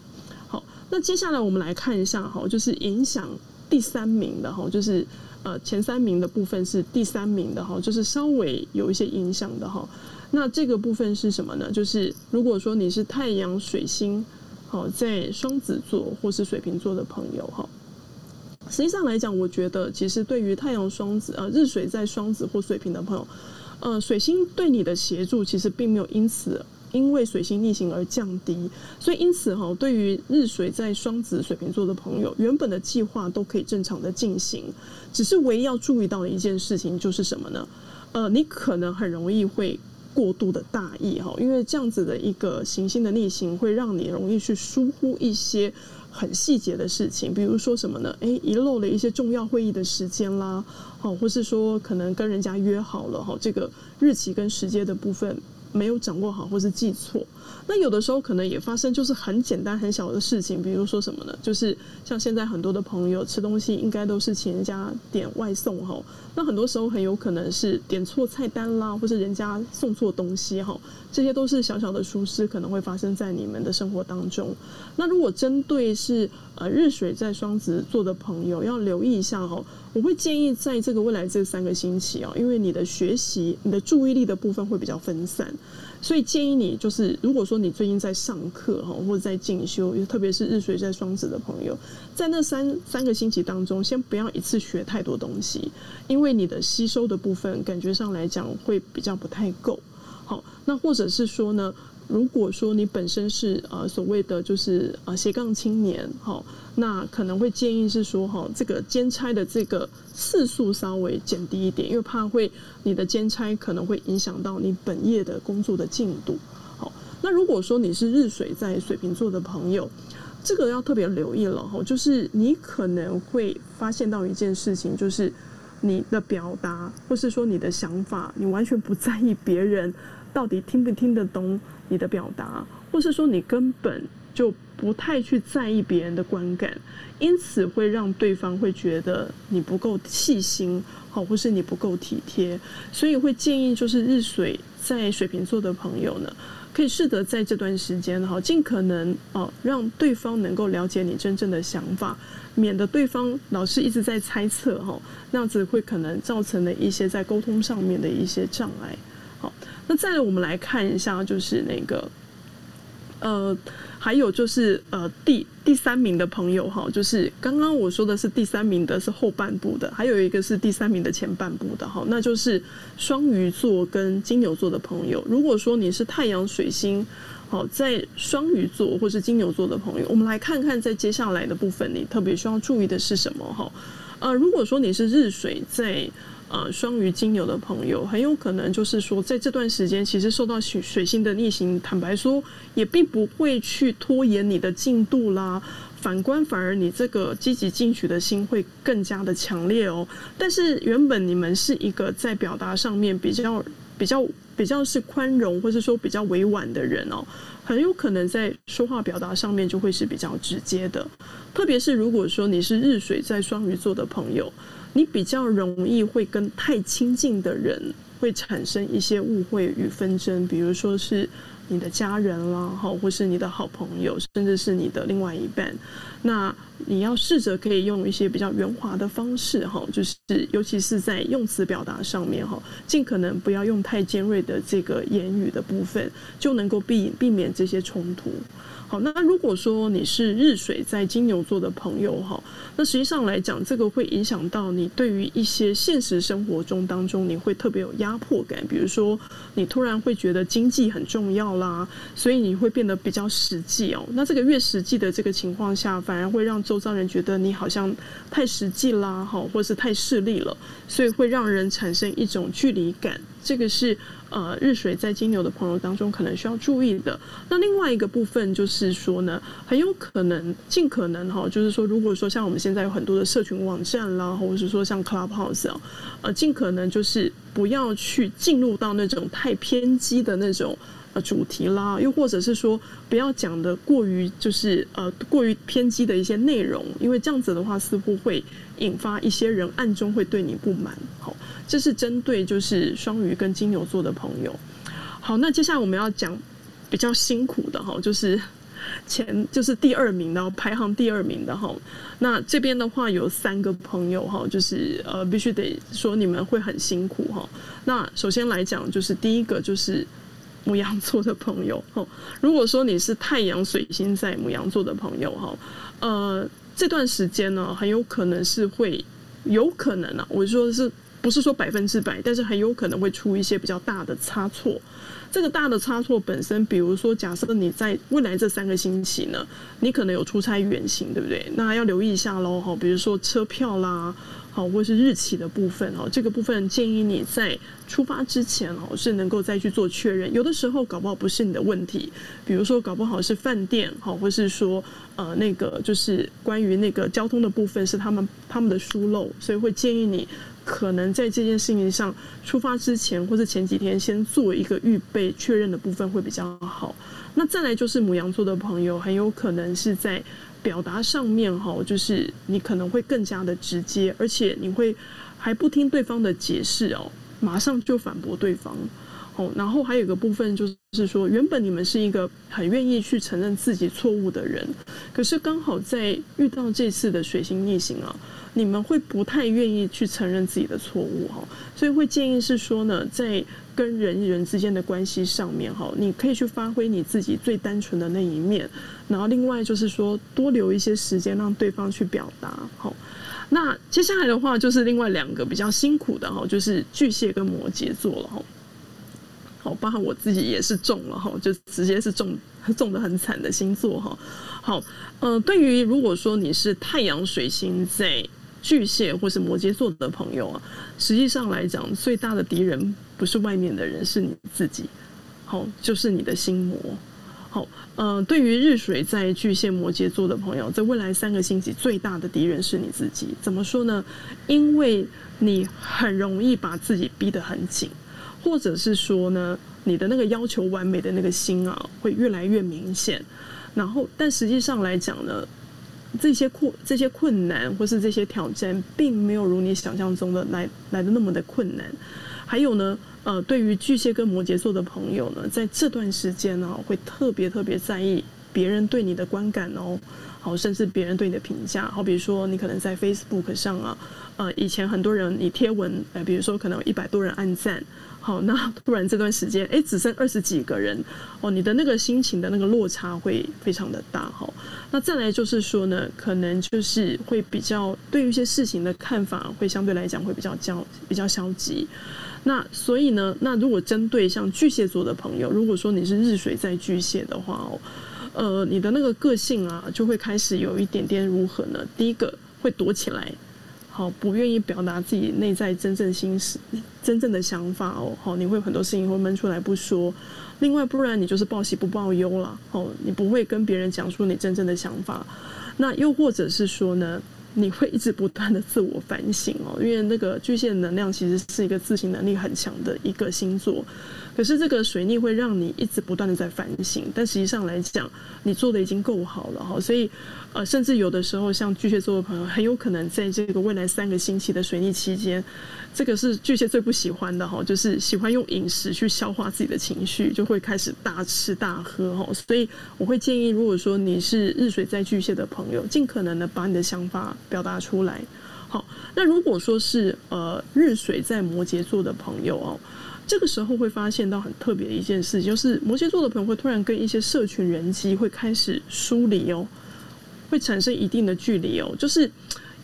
好，那接下来我们来看一下，哈，就是影响第三名的哈，就是呃前三名的部分是第三名的哈，就是稍微有一些影响的哈。那这个部分是什么呢？就是如果说你是太阳水星。好，在双子座或是水瓶座的朋友哈，实际上来讲，我觉得其实对于太阳双子呃日水在双子或水瓶的朋友，呃水星对你的协助其实并没有因此因为水星逆行而降低，所以因此哈，对于日水在双子水瓶座的朋友，原本的计划都可以正常的进行，只是唯一要注意到的一件事情就是什么呢？呃，你可能很容易会。过度的大意哈，因为这样子的一个行星的逆行，会让你容易去疏忽一些很细节的事情，比如说什么呢？诶，遗漏了一些重要会议的时间啦，好，或是说可能跟人家约好了哈，这个日期跟时间的部分。没有掌握好，或是记错，那有的时候可能也发生，就是很简单很小的事情，比如说什么呢？就是像现在很多的朋友吃东西，应该都是请人家点外送哈。那很多时候很有可能是点错菜单啦，或是人家送错东西哈。这些都是小小的疏失，可能会发生在你们的生活当中。那如果针对是呃日水在双子座的朋友，要留意一下哦。我会建议在这个未来这三个星期啊，因为你的学习、你的注意力的部分会比较分散，所以建议你就是，如果说你最近在上课哈，或者在进修，特别是日水在双子的朋友，在那三三个星期当中，先不要一次学太多东西，因为你的吸收的部分感觉上来讲会比较不太够。好，那或者是说呢，如果说你本身是呃所谓的就是呃斜杠青年，好。那可能会建议是说，哈，这个兼差的这个次数稍微减低一点，因为怕会你的兼差可能会影响到你本业的工作的进度。好，那如果说你是日水在水瓶座的朋友，这个要特别留意了哈，就是你可能会发现到一件事情，就是你的表达或是说你的想法，你完全不在意别人到底听不听得懂你的表达，或是说你根本就。不太去在意别人的观感，因此会让对方会觉得你不够细心，好，或是你不够体贴，所以会建议就是日水在水瓶座的朋友呢，可以试着在这段时间哈，尽可能哦让对方能够了解你真正的想法，免得对方老是一直在猜测哈，那样子会可能造成了一些在沟通上面的一些障碍。好，那再我们来看一下，就是那个。呃，还有就是呃，第第三名的朋友哈，就是刚刚我说的是第三名的是后半部的，还有一个是第三名的前半部的哈，那就是双鱼座跟金牛座的朋友。如果说你是太阳水星好在双鱼座或是金牛座的朋友，我们来看看在接下来的部分，你特别需要注意的是什么哈？呃，如果说你是日水在。呃，双鱼金牛的朋友很有可能就是说，在这段时间，其实受到水水星的逆行，坦白说，也并不会去拖延你的进度啦。反观，反而你这个积极进取的心会更加的强烈哦。但是，原本你们是一个在表达上面比较、比较、比较是宽容，或者说比较委婉的人哦，很有可能在说话表达上面就会是比较直接的。特别是如果说你是日水在双鱼座的朋友。你比较容易会跟太亲近的人会产生一些误会与纷争，比如说是你的家人啦，哈，或是你的好朋友，甚至是你的另外一半。那你要试着可以用一些比较圆滑的方式，哈，就是尤其是在用词表达上面，哈，尽可能不要用太尖锐的这个言语的部分，就能够避避免这些冲突。好，那如果说你是日水在金牛座的朋友哈，那实际上来讲，这个会影响到你对于一些现实生活中当中，你会特别有压迫感。比如说，你突然会觉得经济很重要啦，所以你会变得比较实际哦。那这个越实际的这个情况下，反而会让周遭人觉得你好像太实际啦，哈，或是太势利了，所以会让人产生一种距离感。这个是。呃，日水在金牛的朋友当中，可能需要注意的。那另外一个部分就是说呢，很有可能尽可能哈，就是说，如果说像我们现在有很多的社群网站啦，或者是说像 Clubhouse 啊，呃，尽可能就是不要去进入到那种太偏激的那种呃主题啦，又或者是说不要讲的过于就是呃过于偏激的一些内容，因为这样子的话似乎会引发一些人暗中会对你不满，好。这是针对就是双鱼跟金牛座的朋友。好，那接下来我们要讲比较辛苦的哈，就是前就是第二名的排行第二名的哈。那这边的话有三个朋友哈，就是呃必须得说你们会很辛苦哈。那首先来讲就是第一个就是牡羊座的朋友哈。如果说你是太阳水星在牡羊座的朋友哈，呃这段时间呢很有可能是会有可能啊，我说的是。不是说百分之百，但是很有可能会出一些比较大的差错。这个大的差错本身，比如说，假设你在未来这三个星期呢，你可能有出差远行，对不对？那要留意一下喽，哈，比如说车票啦。好，或是日期的部分哦，这个部分建议你在出发之前哦，是能够再去做确认。有的时候搞不好不是你的问题，比如说搞不好是饭店，好，或是说呃那个就是关于那个交通的部分是他们他们的疏漏，所以会建议你可能在这件事情上出发之前或是前几天先做一个预备确认的部分会比较好。那再来就是母羊座的朋友，很有可能是在。表达上面哈，就是你可能会更加的直接，而且你会还不听对方的解释哦，马上就反驳对方。哦，然后还有一个部分就是说，原本你们是一个很愿意去承认自己错误的人，可是刚好在遇到这次的水星逆行啊，你们会不太愿意去承认自己的错误哈，所以会建议是说呢，在跟人与人之间的关系上面哈，你可以去发挥你自己最单纯的那一面，然后另外就是说多留一些时间让对方去表达好。那接下来的话就是另外两个比较辛苦的哈，就是巨蟹跟摩羯座了哈。好，包括我自己也是中了哈，就直接是中中得很惨的星座哈。好，呃，对于如果说你是太阳水星在巨蟹或是摩羯座的朋友啊，实际上来讲，最大的敌人不是外面的人，是你自己。好，就是你的心魔。好，呃，对于日水在巨蟹摩羯座的朋友，在未来三个星期最大的敌人是你自己。怎么说呢？因为你很容易把自己逼得很紧。或者是说呢，你的那个要求完美的那个心啊，会越来越明显。然后，但实际上来讲呢，这些困这些困难或是这些挑战，并没有如你想象中的来来的那么的困难。还有呢，呃，对于巨蟹跟摩羯座的朋友呢，在这段时间呢，会特别特别在意别人对你的观感哦。好，甚至别人对你的评价，好，比如说你可能在 Facebook 上啊，呃，以前很多人你贴文，呃，比如说可能一百多人按赞。好，那突然这段时间，哎，只剩二十几个人，哦，你的那个心情的那个落差会非常的大，哈。那再来就是说呢，可能就是会比较对于一些事情的看法，会相对来讲会比较焦比较消极。那所以呢，那如果针对像巨蟹座的朋友，如果说你是日水在巨蟹的话，哦，呃，你的那个个性啊，就会开始有一点点如何呢？第一个会躲起来。好，不愿意表达自己内在真正心思、真正的想法哦。好，你会很多事情会闷出来不说。另外，不然你就是报喜不报忧了。哦，你不会跟别人讲出你真正的想法。那又或者是说呢，你会一直不断的自我反省哦，因为那个巨蟹能量其实是一个自省能力很强的一个星座。可是这个水逆会让你一直不断的在反省，但实际上来讲，你做的已经够好了哈。所以。呃，甚至有的时候，像巨蟹座的朋友，很有可能在这个未来三个星期的水逆期间，这个是巨蟹最不喜欢的哈，就是喜欢用饮食去消化自己的情绪，就会开始大吃大喝哈。所以我会建议，如果说你是日水在巨蟹的朋友，尽可能的把你的想法表达出来。好，那如果说是呃日水在摩羯座的朋友哦，这个时候会发现到很特别的一件事，就是摩羯座的朋友会突然跟一些社群人机会开始疏离哦。会产生一定的距离哦，就是。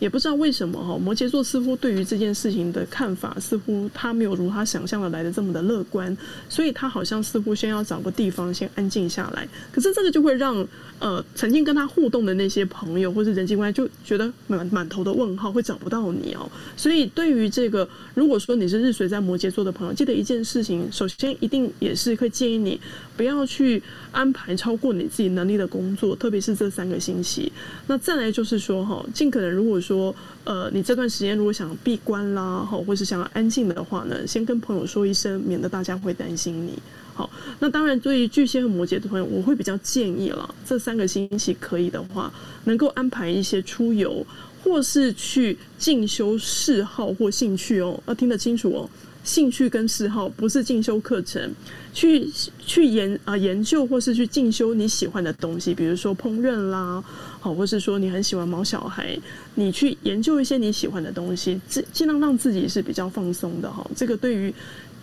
也不知道为什么哈，摩羯座似乎对于这件事情的看法，似乎他没有如他想象的来的这么的乐观，所以他好像似乎先要找个地方先安静下来。可是这个就会让呃曾经跟他互动的那些朋友或是人际关系就觉得满满头的问号，会找不到你哦。所以对于这个，如果说你是日水在摩羯座的朋友，记得一件事情，首先一定也是会建议你不要去安排超过你自己能力的工作，特别是这三个星期。那再来就是说哈，尽可能如果说。呃，你这段时间如果想闭关啦，好，或是想要安静的话呢，先跟朋友说一声，免得大家会担心你。好，那当然对于巨蟹和摩羯的朋友，我会比较建议了，这三个星期可以的话，能够安排一些出游，或是去进修嗜好或兴趣哦，要听得清楚哦。兴趣跟嗜好不是进修课程，去去研啊研究或是去进修你喜欢的东西，比如说烹饪啦，好，或是说你很喜欢毛小孩，你去研究一些你喜欢的东西，尽尽量让自己是比较放松的哈。这个对于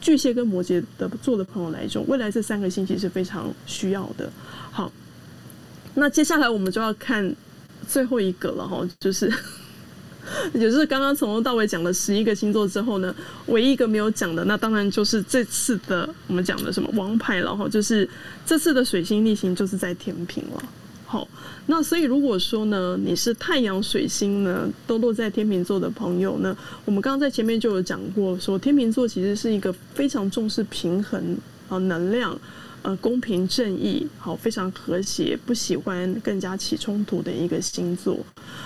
巨蟹跟摩羯的座的朋友来说，未来这三个星期是非常需要的。好，那接下来我们就要看最后一个了哈，就是。(laughs) 也就是刚刚从头到尾讲了十一个星座之后呢，唯一一个没有讲的，那当然就是这次的我们讲的什么王牌了哈，就是这次的水星逆行就是在天秤了。好，那所以如果说呢，你是太阳水星呢都落在天秤座的朋友呢，我们刚刚在前面就有讲过，说天秤座其实是一个非常重视平衡啊能量，呃公平正义，好非常和谐，不喜欢更加起冲突的一个星座。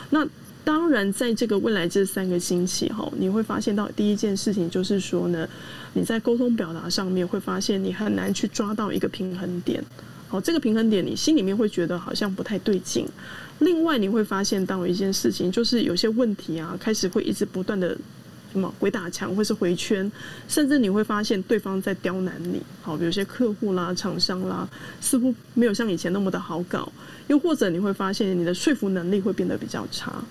那当然，在这个未来这三个星期哈，你会发现到第一件事情就是说呢，你在沟通表达上面会发现你很难去抓到一个平衡点。好，这个平衡点你心里面会觉得好像不太对劲。另外，你会发现到一件事情，就是有些问题啊，开始会一直不断的什么鬼打墙，或是回圈，甚至你会发现对方在刁难你。好，比如些客户啦、厂商啦，似乎没有像以前那么的好搞，又或者你会发现你的说服能力会变得比较差。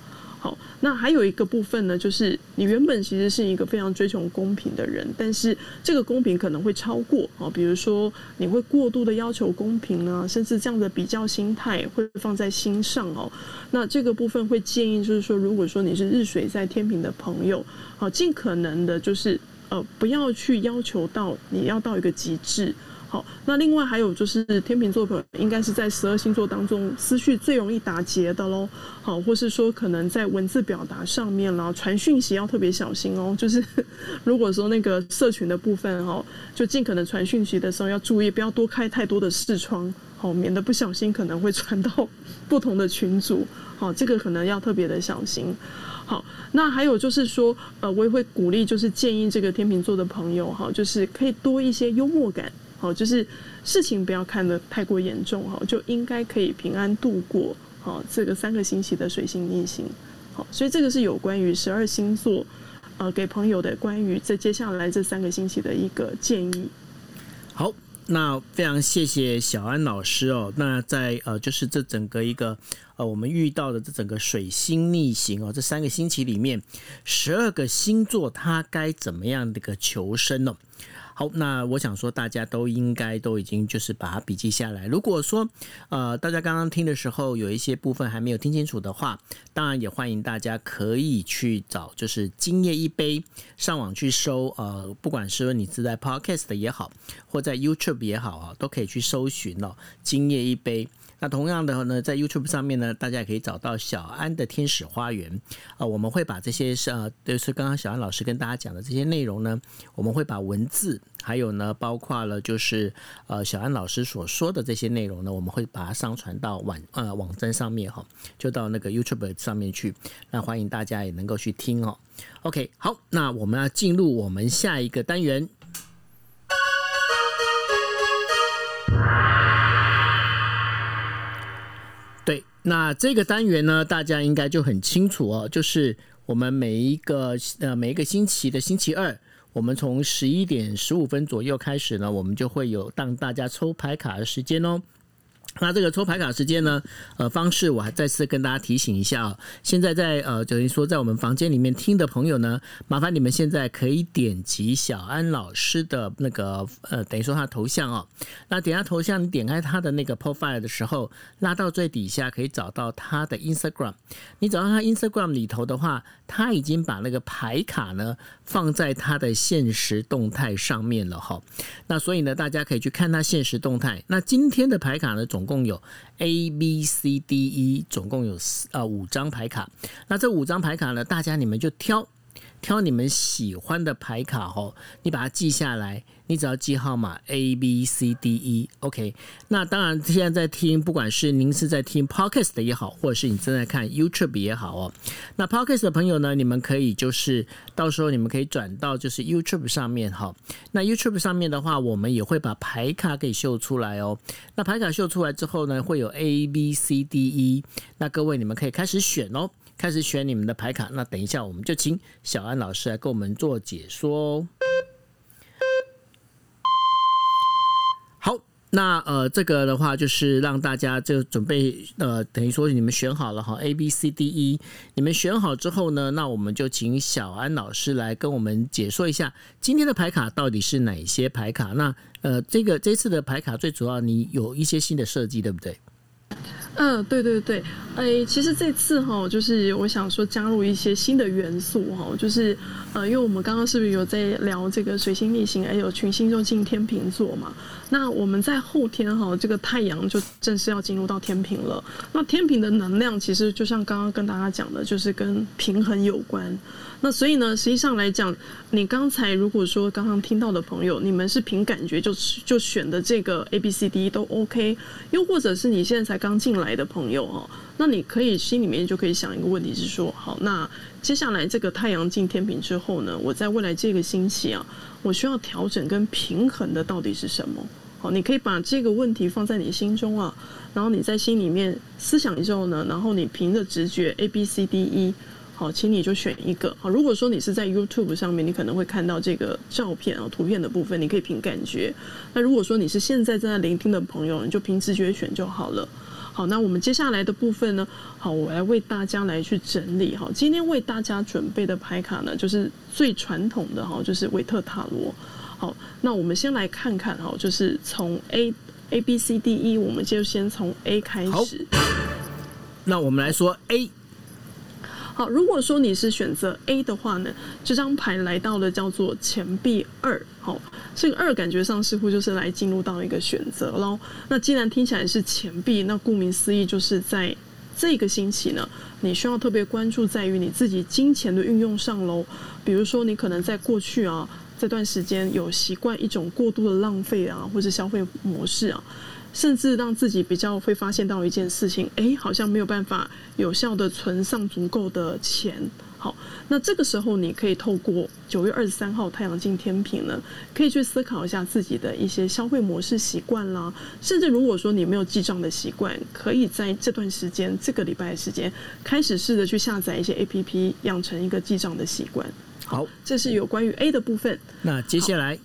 好，那还有一个部分呢，就是你原本其实是一个非常追求公平的人，但是这个公平可能会超过啊，比如说你会过度的要求公平啊，甚至这样的比较心态会放在心上哦。那这个部分会建议就是说，如果说你是日水在天秤的朋友，好，尽可能的就是呃不要去要求到你要到一个极致。好，那另外还有就是天秤座朋友应该是在十二星座当中思绪最容易打结的喽。好，或是说可能在文字表达上面啦，传讯息要特别小心哦。就是 (laughs) 如果说那个社群的部分哈，就尽可能传讯息的时候要注意，不要多开太多的视窗，好，免得不小心可能会传到不同的群组。好，这个可能要特别的小心。好，那还有就是说，呃，我也会鼓励，就是建议这个天秤座的朋友哈，就是可以多一些幽默感。好，就是事情不要看得太过严重哈，就应该可以平安度过好这个三个星期的水星逆行。好，所以这个是有关于十二星座呃给朋友的关于这接下来这三个星期的一个建议。好，那非常谢谢小安老师哦。那在呃就是这整个一个呃我们遇到的这整个水星逆行哦，这三个星期里面，十二个星座它该怎么样的一个求生呢？好，那我想说，大家都应该都已经就是把它笔记下来。如果说，呃，大家刚刚听的时候有一些部分还没有听清楚的话，当然也欢迎大家可以去找，就是今夜一杯，上网去搜，呃，不管是你自带 Podcast 也好，或在 YouTube 也好啊，都可以去搜寻哦，今夜一杯。那同样的呢，在 YouTube 上面呢，大家也可以找到小安的天使花园啊。我们会把这些是呃，就是刚刚小安老师跟大家讲的这些内容呢，我们会把文字，还有呢，包括了就是呃，小安老师所说的这些内容呢，我们会把它上传到网呃网站上面哈，就到那个 YouTube 上面去。那欢迎大家也能够去听哦。OK，好，那我们要进入我们下一个单元。那这个单元呢，大家应该就很清楚哦，就是我们每一个呃每一个星期的星期二，我们从十一点十五分左右开始呢，我们就会有让大家抽牌卡的时间哦。那这个抽牌卡时间呢，呃，方式我还再次跟大家提醒一下哦。现在在呃，等于说在我们房间里面听的朋友呢，麻烦你们现在可以点击小安老师的那个呃，等于说他的头像哦。那点下头像，你点开他的那个 profile 的时候，拉到最底下可以找到他的 Instagram。你找到他 Instagram 里头的话，他已经把那个牌卡呢放在他的现实动态上面了哈。那所以呢，大家可以去看他现实动态。那今天的牌卡呢，总共有 A B C D E，总共有四呃五张牌卡。那这五张牌卡呢，大家你们就挑挑你们喜欢的牌卡哦，你把它记下来。你只要记号码 A B C D E，OK。那当然，现在在听，不管是您是在听 Podcast 也好，或者是你正在看 YouTube 也好哦。那 Podcast 的朋友呢，你们可以就是到时候你们可以转到就是 YouTube 上面哈。那 YouTube 上面的话，我们也会把牌卡给秀出来哦。那牌卡秀出来之后呢，会有 A B C D E。那各位你们可以开始选哦，开始选你们的牌卡。那等一下我们就请小安老师来给我们做解说哦。那呃，这个的话就是让大家就准备呃，等于说你们选好了哈，A B C D E，你们选好之后呢，那我们就请小安老师来跟我们解说一下今天的牌卡到底是哪些牌卡。那呃，这个这次的牌卡最主要你有一些新的设计，对不对？嗯，对对对，哎，其实这次哈，就是我想说加入一些新的元素哈，就是呃，因为我们刚刚是不是有在聊这个水星逆行，还有群星就进天秤座嘛？那我们在后天哈，这个太阳就正式要进入到天秤了。那天秤的能量其实就像刚刚跟大家讲的，就是跟平衡有关。那所以呢，实际上来讲，你刚才如果说刚刚听到的朋友，你们是凭感觉就就选的这个 A B C D 都 OK，又或者是你现在才刚进来的朋友哦，那你可以心里面就可以想一个问题是说，好，那接下来这个太阳进天平之后呢，我在未来这个星期啊，我需要调整跟平衡的到底是什么？好，你可以把这个问题放在你心中啊，然后你在心里面思想之后呢，然后你凭着直觉 A B C D E。好，请你就选一个。好，如果说你是在 YouTube 上面，你可能会看到这个照片啊，图片的部分，你可以凭感觉。那如果说你是现在正在聆听的朋友，你就凭直觉选就好了。好，那我们接下来的部分呢？好，我来为大家来去整理。好，今天为大家准备的牌卡呢，就是最传统的哈，就是维特塔罗。好，那我们先来看看哈，就是从 A A B C D E，我们就先从 A 开始。那我们来说 A。好，如果说你是选择 A 的话呢，这张牌来到了叫做钱币二。好，这个二感觉上似乎就是来进入到一个选择喽。那既然听起来是钱币，那顾名思义就是在这个星期呢，你需要特别关注在于你自己金钱的运用上喽。比如说，你可能在过去啊这段时间有习惯一种过度的浪费啊，或者消费模式啊。甚至让自己比较会发现到一件事情，哎，好像没有办法有效的存上足够的钱。好，那这个时候你可以透过九月二十三号太阳镜天平呢，可以去思考一下自己的一些消费模式习惯啦。甚至如果说你没有记账的习惯，可以在这段时间这个礼拜的时间开始试着去下载一些 APP，养成一个记账的习惯。好，这是有关于 A 的部分。那接下来。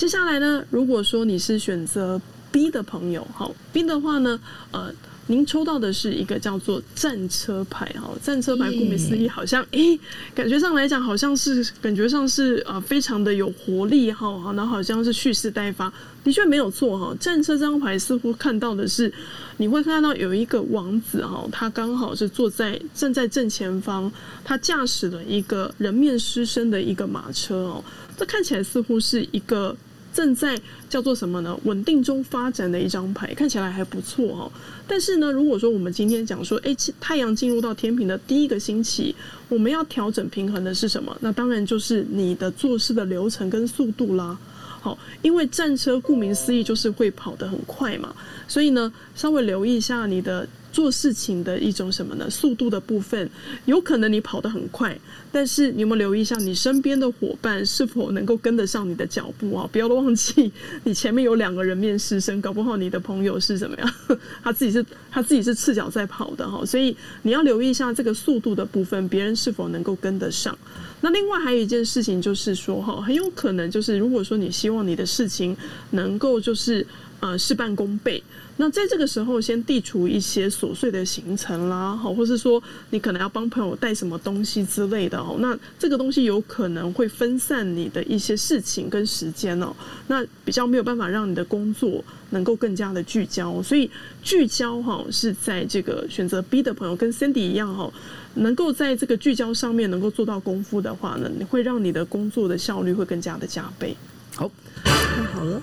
接下来呢，如果说你是选择 B 的朋友，好，B 的话呢，呃，您抽到的是一个叫做战车牌，哈，战车牌顾名思义，好像，诶，感觉上来讲，好像是感觉上是呃，非常的有活力，哈，然后好像是蓄势待发，的确没有错，哈，战车这张牌似乎看到的是，你会看到有一个王子，哈，他刚好是坐在站在正前方，他驾驶了一个人面狮身的一个马车，哦，这看起来似乎是一个。正在叫做什么呢？稳定中发展的一张牌，看起来还不错哈。但是呢，如果说我们今天讲说，哎，太阳进入到天平的第一个星期，我们要调整平衡的是什么？那当然就是你的做事的流程跟速度啦。好，因为战车顾名思义就是会跑得很快嘛，所以呢，稍微留意一下你的。做事情的一种什么呢？速度的部分，有可能你跑得很快，但是你有没有留意一下，你身边的伙伴是否能够跟得上你的脚步啊？不要忘记，你前面有两个人面试身，搞不好你的朋友是怎么样？(laughs) 他自己是他自己是赤脚在跑的哈，所以你要留意一下这个速度的部分，别人是否能够跟得上。那另外还有一件事情就是说哈，很有可能就是如果说你希望你的事情能够就是呃事半功倍。那在这个时候，先递除一些琐碎的行程啦，好，或是说你可能要帮朋友带什么东西之类的哦。那这个东西有可能会分散你的一些事情跟时间哦。那比较没有办法让你的工作能够更加的聚焦，所以聚焦哈是在这个选择 B 的朋友跟 Cindy 一样哈，能够在这个聚焦上面能够做到功夫的话呢，你会让你的工作的效率会更加的加倍。好，太好了。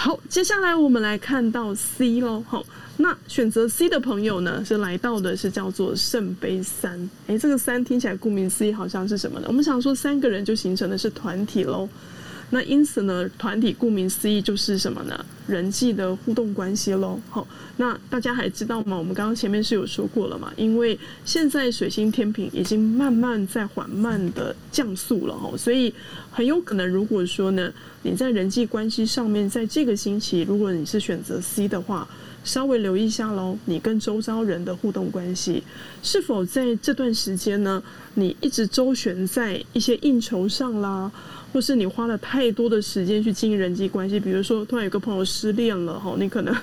好，接下来我们来看到 C 喽。好，那选择 C 的朋友呢，是来到的是叫做圣杯三。诶，这个三听起来顾名思义，好像是什么呢？我们想说三个人就形成的是团体喽。那因此呢，团体顾名思义就是什么呢？人际的互动关系喽。好，那大家还知道吗？我们刚刚前面是有说过了嘛？因为现在水星天平已经慢慢在缓慢的降速了哈，所以很有可能，如果说呢，你在人际关系上面，在这个星期，如果你是选择 C 的话，稍微留意一下喽，你跟周遭人的互动关系是否在这段时间呢，你一直周旋在一些应酬上啦。或是你花了太多的时间去经营人际关系，比如说突然有个朋友失恋了哈，你可能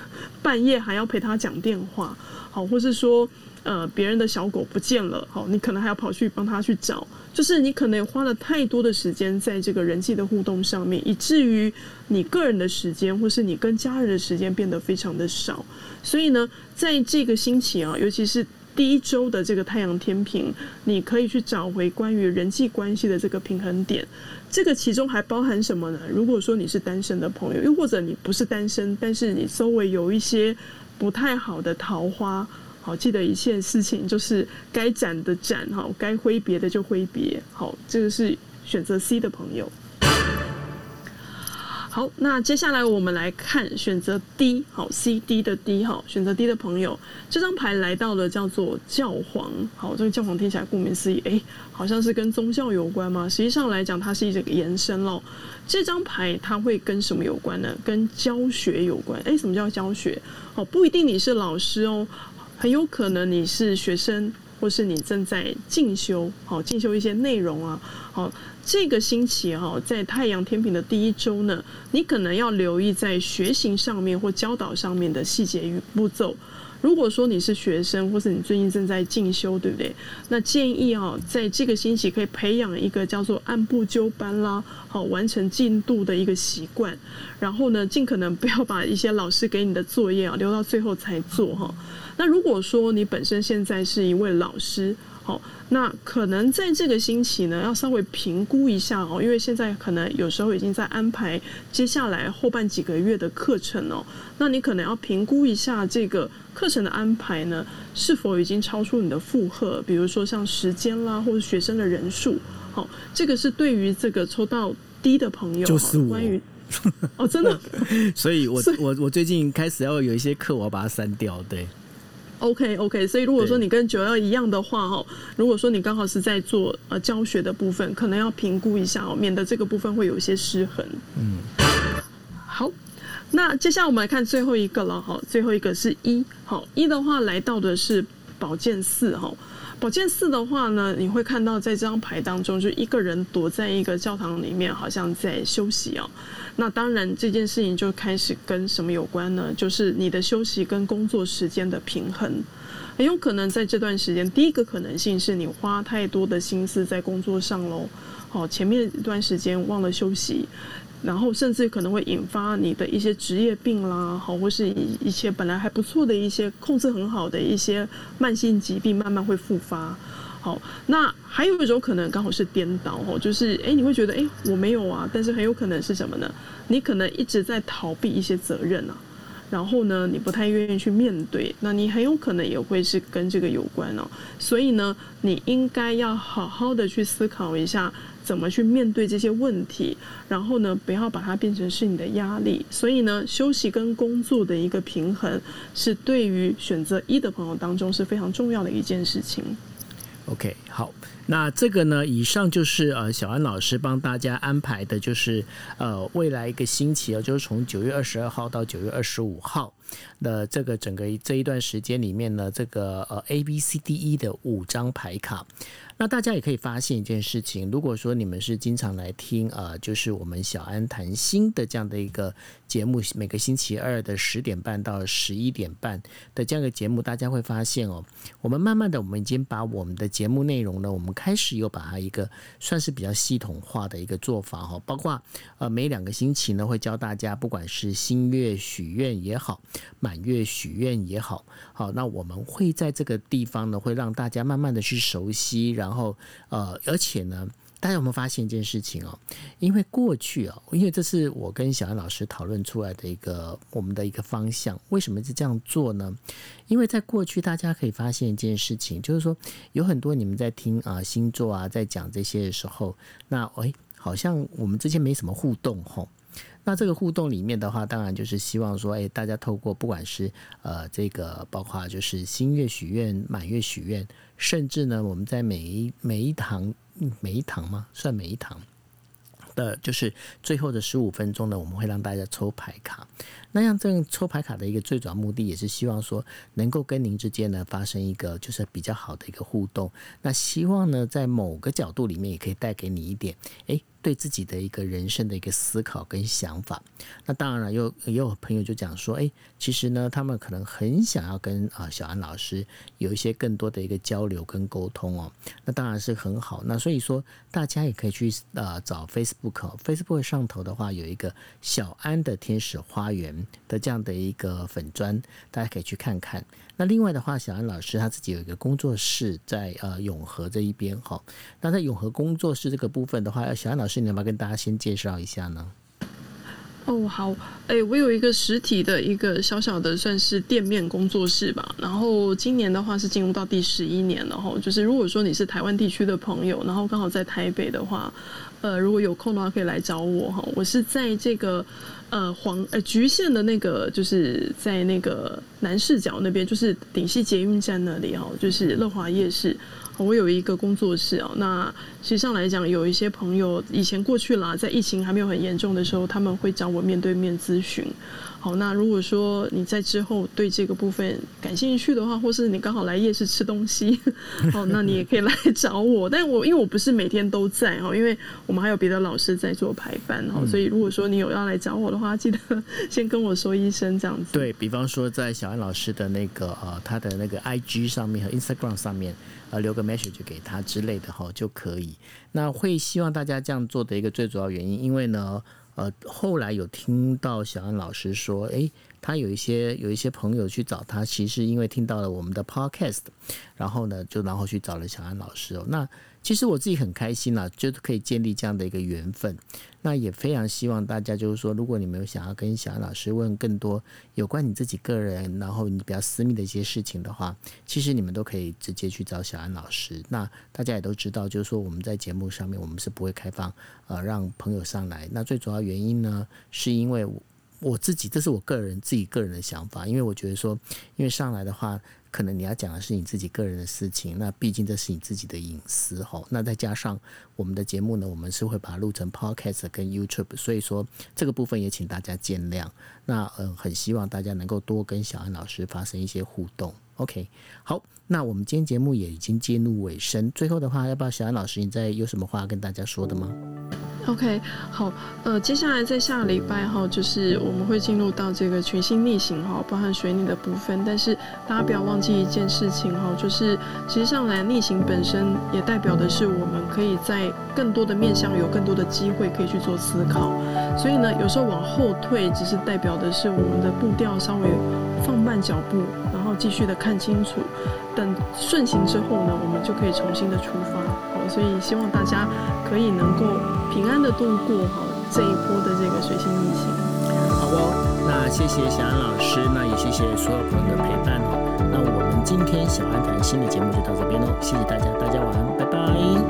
半夜还要陪他讲电话，好，或是说呃别人的小狗不见了，好，你可能还要跑去帮他去找，就是你可能花了太多的时间在这个人际的互动上面，以至于你个人的时间或是你跟家人的时间变得非常的少，所以呢，在这个星期啊，尤其是。第一周的这个太阳天平，你可以去找回关于人际关系的这个平衡点。这个其中还包含什么呢？如果说你是单身的朋友，又或者你不是单身，但是你周围有一些不太好的桃花，好，记得一件事情就是该斩的斩，哈，该挥别的就挥别。好，这个是选择 C 的朋友。好，那接下来我们来看选择 D，好，C D 的 D，好，选择 D 的朋友，这张牌来到了叫做教皇，好，这个教皇听起来顾名思义，哎，好像是跟宗教有关吗？实际上来讲，它是一个延伸喽。这张牌它会跟什么有关呢？跟教学有关。哎，什么叫教学？哦，不一定你是老师哦，很有可能你是学生。或是你正在进修，好进修一些内容啊，好这个星期哈，在太阳天平的第一周呢，你可能要留意在学习上面或教导上面的细节与步骤。如果说你是学生，或是你最近正在进修，对不对？那建议啊，在这个星期可以培养一个叫做按部就班啦，好完成进度的一个习惯。然后呢，尽可能不要把一些老师给你的作业啊留到最后才做哈。那如果说你本身现在是一位老师，好，那可能在这个星期呢，要稍微评估一下哦，因为现在可能有时候已经在安排接下来后半几个月的课程哦，那你可能要评估一下这个课程的安排呢，是否已经超出你的负荷，比如说像时间啦，或者学生的人数，好，这个是对于这个抽到低的朋友，就是我，关于哦，真的，(laughs) 所以我我我最近开始要有一些课，我要把它删掉，对。OK OK，所以如果说你跟九幺一样的话哈，如果说你刚好是在做呃教学的部分，可能要评估一下哦，免得这个部分会有一些失衡。嗯，好，那接下来我们来看最后一个了哈，最后一个是一，好，一的话来到的是保健四哈。宝剑四的话呢，你会看到在这张牌当中，就一个人躲在一个教堂里面，好像在休息哦。那当然这件事情就开始跟什么有关呢？就是你的休息跟工作时间的平衡，很有可能在这段时间，第一个可能性是你花太多的心思在工作上喽。好，前面一段时间忘了休息。然后甚至可能会引发你的一些职业病啦，好，或是一一些本来还不错的一些控制很好的一些慢性疾病，慢慢会复发。好，那还有一种可能刚好是颠倒哦，就是哎，你会觉得哎，我没有啊，但是很有可能是什么呢？你可能一直在逃避一些责任啊，然后呢，你不太愿意去面对，那你很有可能也会是跟这个有关哦。所以呢，你应该要好好的去思考一下。怎么去面对这些问题？然后呢，不要把它变成是你的压力。所以呢，休息跟工作的一个平衡，是对于选择一的朋友当中是非常重要的一件事情。OK，好，那这个呢，以上就是呃小安老师帮大家安排的，就是呃未来一个星期啊，就是从九月二十二号到九月二十五号的这个整个这一段时间里面呢，这个呃 A B C D E 的五张牌卡。那大家也可以发现一件事情，如果说你们是经常来听啊、呃，就是我们小安谈心的这样的一个节目，每个星期二的十点半到十一点半的这样一个节目，大家会发现哦，我们慢慢的，我们已经把我们的节目内容呢，我们开始又把它一个算是比较系统化的一个做法哈，包括呃每两个星期呢，会教大家不管是新月许愿也好，满月许愿也好，好，那我们会在这个地方呢，会让大家慢慢的去熟悉，然后，呃，而且呢，大家有没有发现一件事情哦？因为过去哦，因为这是我跟小安老师讨论出来的一个我们的一个方向。为什么是这样做呢？因为在过去，大家可以发现一件事情，就是说有很多你们在听啊星座啊，在讲这些的时候，那哎，好像我们之间没什么互动吼。那这个互动里面的话，当然就是希望说，哎，大家透过不管是呃这个，包括就是新月许愿、满月许愿，甚至呢，我们在每一每一堂每一堂吗？算每一堂的，就是最后的十五分钟呢，我们会让大家抽牌卡。那样这样抽牌卡的一个最主要目的，也是希望说能够跟您之间呢发生一个就是比较好的一个互动。那希望呢，在某个角度里面，也可以带给你一点，哎。对自己的一个人生的一个思考跟想法，那当然了，有也有朋友就讲说，哎，其实呢，他们可能很想要跟啊小安老师有一些更多的一个交流跟沟通哦，那当然是很好。那所以说，大家也可以去啊找 Facebook，Facebook 上头的话有一个小安的天使花园的这样的一个粉砖，大家可以去看看。那另外的话，小安老师他自己有一个工作室在呃永和这一边哈。那在永和工作室这个部分的话，小安老师你要不要跟大家先介绍一下呢？哦，好，哎，我有一个实体的一个小小的算是店面工作室吧。然后今年的话是进入到第十一年了哈。就是如果说你是台湾地区的朋友，然后刚好在台北的话，呃，如果有空的话可以来找我哈。我是在这个。呃，黄呃，橘线的那个就是在那个南势角那边，就是顶溪捷运站那里哦，就是乐华夜市。我有一个工作室哦，那实际上来讲，有一些朋友以前过去啦，在疫情还没有很严重的时候，他们会找我面对面咨询。好，那如果说你在之后对这个部分感兴趣的话，或是你刚好来夜市吃东西，好，那你也可以来找我。但我因为我不是每天都在哦，因为我们还有别的老师在做排班哦，所以如果说你有要来找我的话，记得 (laughs) 先跟我说一声这样子。对，比方说在小安老师的那个呃他的那个 IG 上面和 Instagram 上面呃留个 message 给他之类的哈就可以。那会希望大家这样做的一个最主要原因，因为呢。呃，后来有听到小安老师说，诶，他有一些有一些朋友去找他，其实因为听到了我们的 podcast，然后呢，就然后去找了小安老师哦。那其实我自己很开心啦，就是可以建立这样的一个缘分。那也非常希望大家就是说，如果你们有想要跟小安老师问更多有关你自己个人，然后你比较私密的一些事情的话，其实你们都可以直接去找小安老师。那大家也都知道，就是说我们在节目上面我们是不会开放呃让朋友上来。那最主要原因呢，是因为。我自己，这是我个人自己个人的想法，因为我觉得说，因为上来的话，可能你要讲的是你自己个人的事情，那毕竟这是你自己的隐私哈。那再加上我们的节目呢，我们是会把它录成 Podcast 跟 YouTube，所以说这个部分也请大家见谅。那嗯、呃，很希望大家能够多跟小安老师发生一些互动。OK，好，那我们今天节目也已经进入尾声，最后的话，要不要小安老师你再有什么话要跟大家说的吗？OK，好，呃，接下来在下个礼拜哈，就是我们会进入到这个群星逆行哈，包含水逆的部分。但是大家不要忘记一件事情哈，就是其实上来逆行本身也代表的是我们可以在更多的面向有更多的机会可以去做思考。所以呢，有时候往后退，只是代表的是我们的步调稍微放慢脚步，继续的看清楚。等顺行之后呢，我们就可以重新的出发。好，所以希望大家可以能够平安的度过哈这一波的这个水星逆行。好哦，那谢谢小安老师，那也谢谢所有朋友的陪伴哦。那我们今天小安谈心的节目就到这边喽，谢谢大家，大家晚安，拜拜。